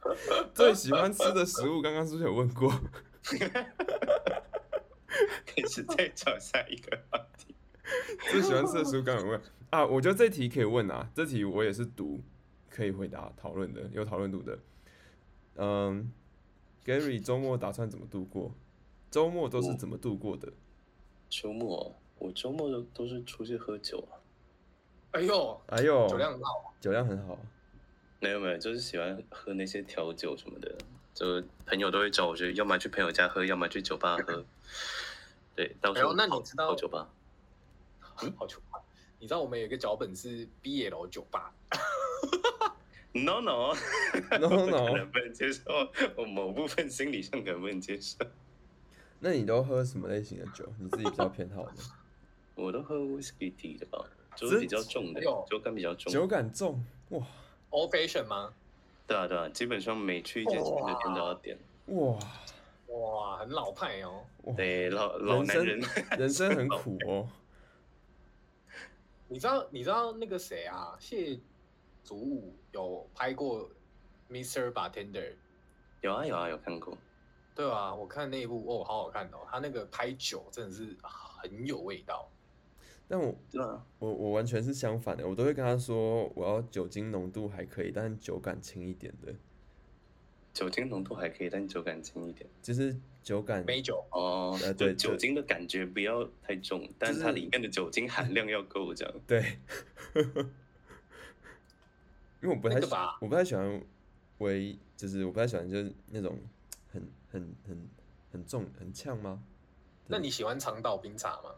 最喜欢吃的食物，刚刚是不是有问过？开始再找下一个话题。最喜欢吃的食物，刚刚有问啊，我觉得这题可以问啊，这题我也是读可以回答讨论的，有讨论度的。嗯，Gary 周末打算怎么度过？周末都是怎么度过的？周末，我周末都都是出去喝酒啊。哎呦，哎呦，酒量很好，酒量很好。没有没有，就是喜欢喝那些调酒什么的，就朋友都会找我去，要么去朋友家喝，要么去酒吧喝。对，到时候、哎、那你知道酒吧？嗯，好酒吧。你知道我们有一个脚本是 BL 酒吧？No No No No，可能不能接受，我某部分心理上可能不能接受。那你都喝什么类型的酒？你自己比较偏好的？我都喝 Whisky 底的吧，就是比较重的，酒感比较重。酒感重哇。Fashion 吗？对啊对啊，基本上每去一间酒店都要点。哇哇，很老派哦。对，老老男人，人生，人生很苦哦。你知道你知道那个谁啊？谢祖武有拍过 Mr. Bartender。有啊有啊有看过。对啊，我看那一部哦，好好看哦。他那个拍酒真的是很有味道。但我，我我完全是相反的，我都会跟他说，我要酒精浓度还可以，但酒感轻一点的。酒精浓度还可以，但酒感轻一点，就是酒感。美酒哦，呃，对，酒精的感觉不要太重，就是、但是它里面的酒精含量要够，这样。对。因为我不太，我不太喜欢，微，就是我不太喜欢，就是那种很很很很重很呛吗？那你喜欢长岛冰茶吗？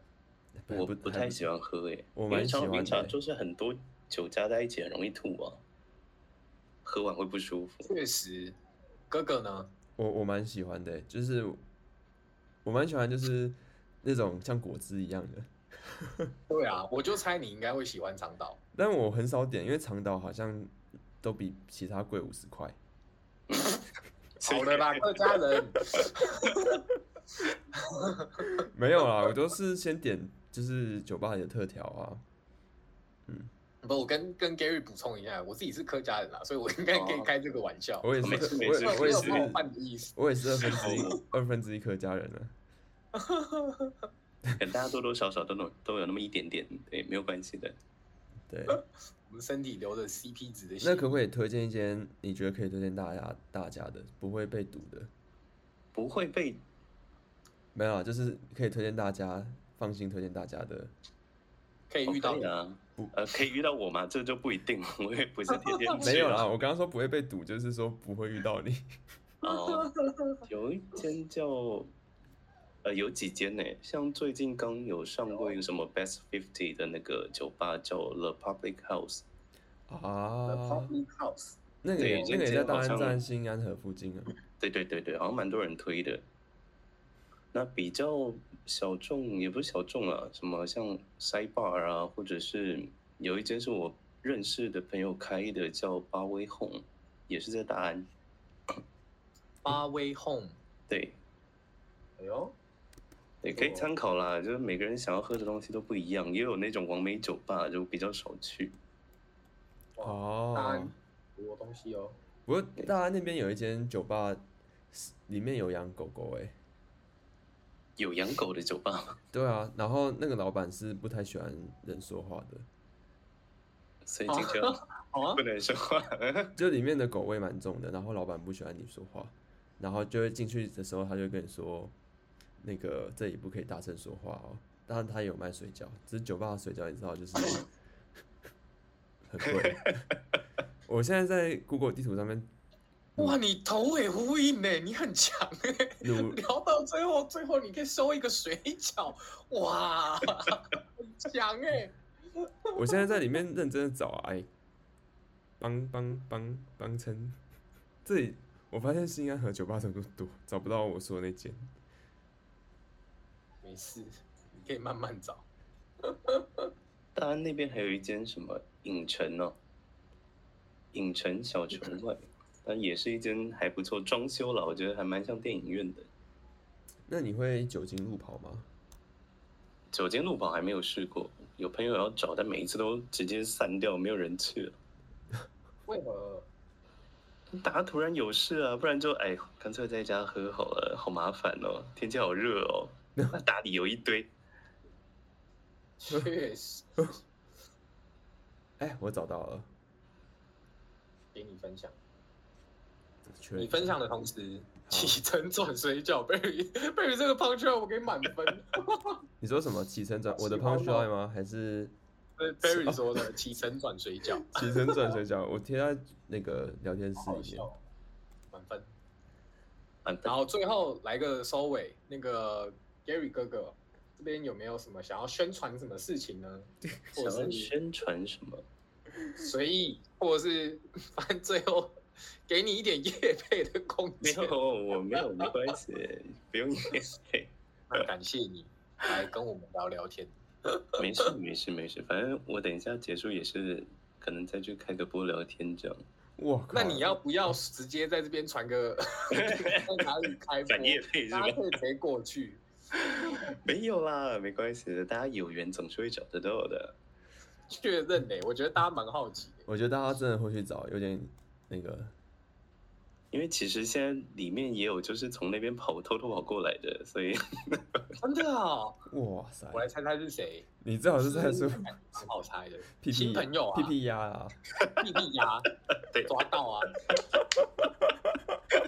我不太喜欢喝诶、欸，我蛮喜欢冰茶，就是很多酒加在一起很容易吐啊，喝完会不舒服。确实，哥哥呢？我我蛮喜欢的、欸，就是我蛮喜欢，就是那种像果汁一样的。对啊，我就猜你应该会喜欢长岛，但我很少点，因为长岛好像都比其他贵五十块。好的啦，客家人。没有啦，我都是先点。就是酒吧里的特调啊，嗯，不，我跟跟 Gary 补充一下，我自己是客家人啦，所以我应该可以开这个玩笑。我也是，我也是，我也是冒犯的意思。我也是二分之一，二分之一客家人了。跟大家多多少少都有都有那么一点点，对，没有关系的。对，我们身体留着 CP 值的。那可不可以推荐一间你觉得可以推荐大家大家的，不会被堵的？不会被？没有，就是可以推荐大家。放心推荐大家的，可以遇到的、啊，不呃，可以遇到我吗？这就不一定，我也不是天天 没有啦，我刚刚说不会被堵，就是说不会遇到你。哦，有一间叫，呃，有几间呢？像最近刚有上过一个什么 Best Fifty 的那个酒吧，叫 The Public House。啊，The Public House，那个那个也在大安站新安河附近啊。对对对对，好像蛮多人推的。那比较小众也不是小众啊，什么像 Sidebar 啊，或者是有一间是我认识的朋友开的，叫八威 Home，也是在大安。八威 Home，对，哎呦，也可以参考啦。就是每个人想要喝的东西都不一样，也有那种完美酒吧，就比较少去。哦，大安多东西哦。不过大安那边有一间酒吧，里面有养狗狗哎。有养狗的酒吧？对啊，然后那个老板是不太喜欢人说话的，所以进去 不能说话。就里面的狗味蛮重的，然后老板不喜欢你说话，然后就会进去的时候，他就跟你说，那个这里不可以大声说话哦。当然他也有卖水饺，只是酒吧的水饺你知道就是很贵。我现在在 Google 地图上面，哇，你头尾呼应呢，你很强哎。聊到最后，最后你可以收一个水饺，哇，很强哎。我现在在里面认真的找哎，帮帮帮帮衬，这里我发现新安和酒吧什么都多，找不到我说的那间。没事，你可以慢慢找。大安那边还有一间什么影城哦？影城小城外，但也是一间还不错，装修了，我觉得还蛮像电影院的。那你会酒精路跑吗？酒精路跑还没有试过，有朋友要找，但每一次都直接散掉，没有人去了。为何？大家突然有事啊，不然就哎，干脆在家喝好了，好麻烦哦，天气好热哦，那打理由一堆。确实。哎，我找到了，给你分享。你分享的同时，起承转水饺，baby，baby 这个 punchline 我给满分。你说什么？起承转？我的 punchline 吗？还是？对，Barry 说的起承转水饺。起承转水饺，我贴在那个聊天室里面。满分。然后最后来个收尾，那个 Gary 哥哥这边有没有什么想要宣传什么事情呢？想要宣传什么？随意，或者是反正最后给你一点业配的空间。没有，我没有，没关系，不用业配。那感谢你来跟我们聊聊天。没事没事没事，反正我等一下结束也是可能再去开个播聊天这样。哇，那你要不要直接在这边传个 在哪里开播？业配是吧？大家可以直接过去。没有啦，没关系的，大家有缘总是会找得到的。确认呢，我觉得大家蛮好奇。我觉得大家真的会去找，有点那个。因为其实现在里面也有就是从那边跑偷偷跑过来的，所以 真的啊！哇塞！我来猜猜是谁？你最好是猜出，蛮好猜的。屁屁新朋友啊！屁屁鸭啊！屁屁鸭，对，抓到啊！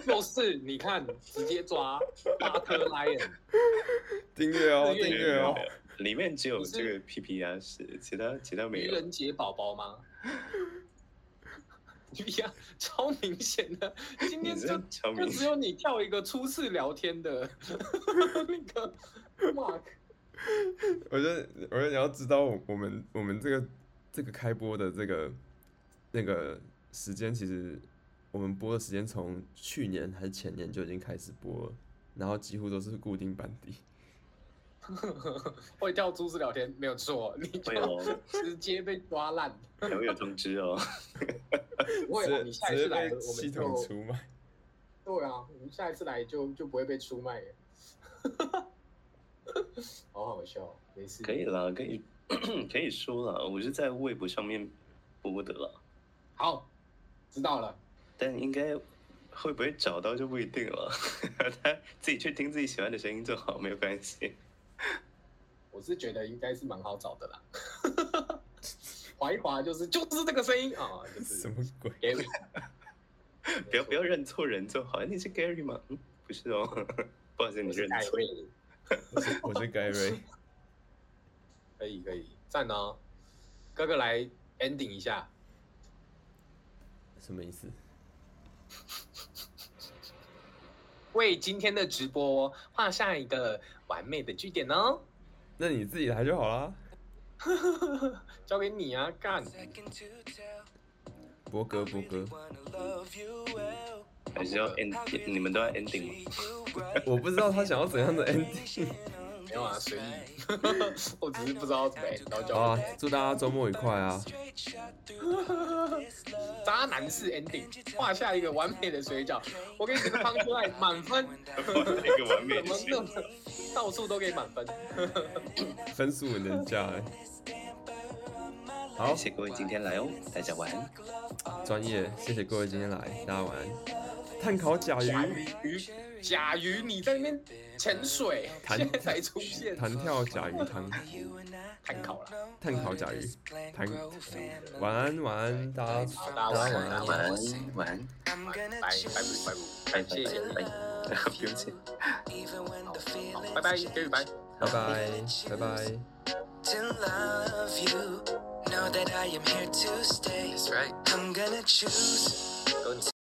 就是你看，直接抓巴特莱恩。订阅哦，订阅哦！里面只有这个屁屁鸭是，其他其他没有。愚人节宝宝吗？呀，超明显的，今天就就只有你跳一个初次聊天的 那个 Mark。我觉得，我觉得你要知道，我们我们这个这个开播的这个那个时间，其实我们播的时间从去年还是前年就已经开始播了，然后几乎都是固定班底。会跳珠子聊天没有错，你就 直接被抓烂。还会有通知哦。不会啊，你下一次来我们系统出卖。对啊，我们下一次来就就不会被出卖。好好笑，没事。可以啦，可以可以说了，我是在微博上面播的了。好，知道了。但应该会不会找到就不一定了。他自己去听自己喜欢的声音就好，没有关系。我是觉得应该是蛮好找的啦。滑一滑就是就是这个声音啊，就是什么鬼？Gary，不要不要认错人就好。你是 Gary 吗？嗯，不是哦，不好意思，你认错。我是我是 Gary。可以可以，赞哦！哥哥来 ending 一下，什么意思？为今天的直播画下一个完美的句点哦。那你自己来就好了。交给你啊，干！博哥，博哥，还是要 ending？你们都要 ending 吗？我不知道他想要怎样的 ending。没有啊，随意。我只是不知道怎么 ending。好啊，祝大家周末愉快啊！渣男式 ending，画下一个完美的水饺。我给你这个 punchline 满分。一 个完美的水饺。到处都给满分。分数很佳哎。好，谢谢各位今天来哦，大家晚安。专业，谢谢各位今天来，大家晚安。碳烤甲鱼。甲鱼你在那边潜水，弹现在才出现，弹跳甲鱼汤，碳烤了，碳烤甲鱼，弹。晚安晚安，大家晚安。晚安，晚安，晚安，拜拜拜拜拜拜拜拜，不用谢。好，拜拜，给予拜。拜拜拜拜。to love you. Know that I am here to stay. That's right. I'm gonna choose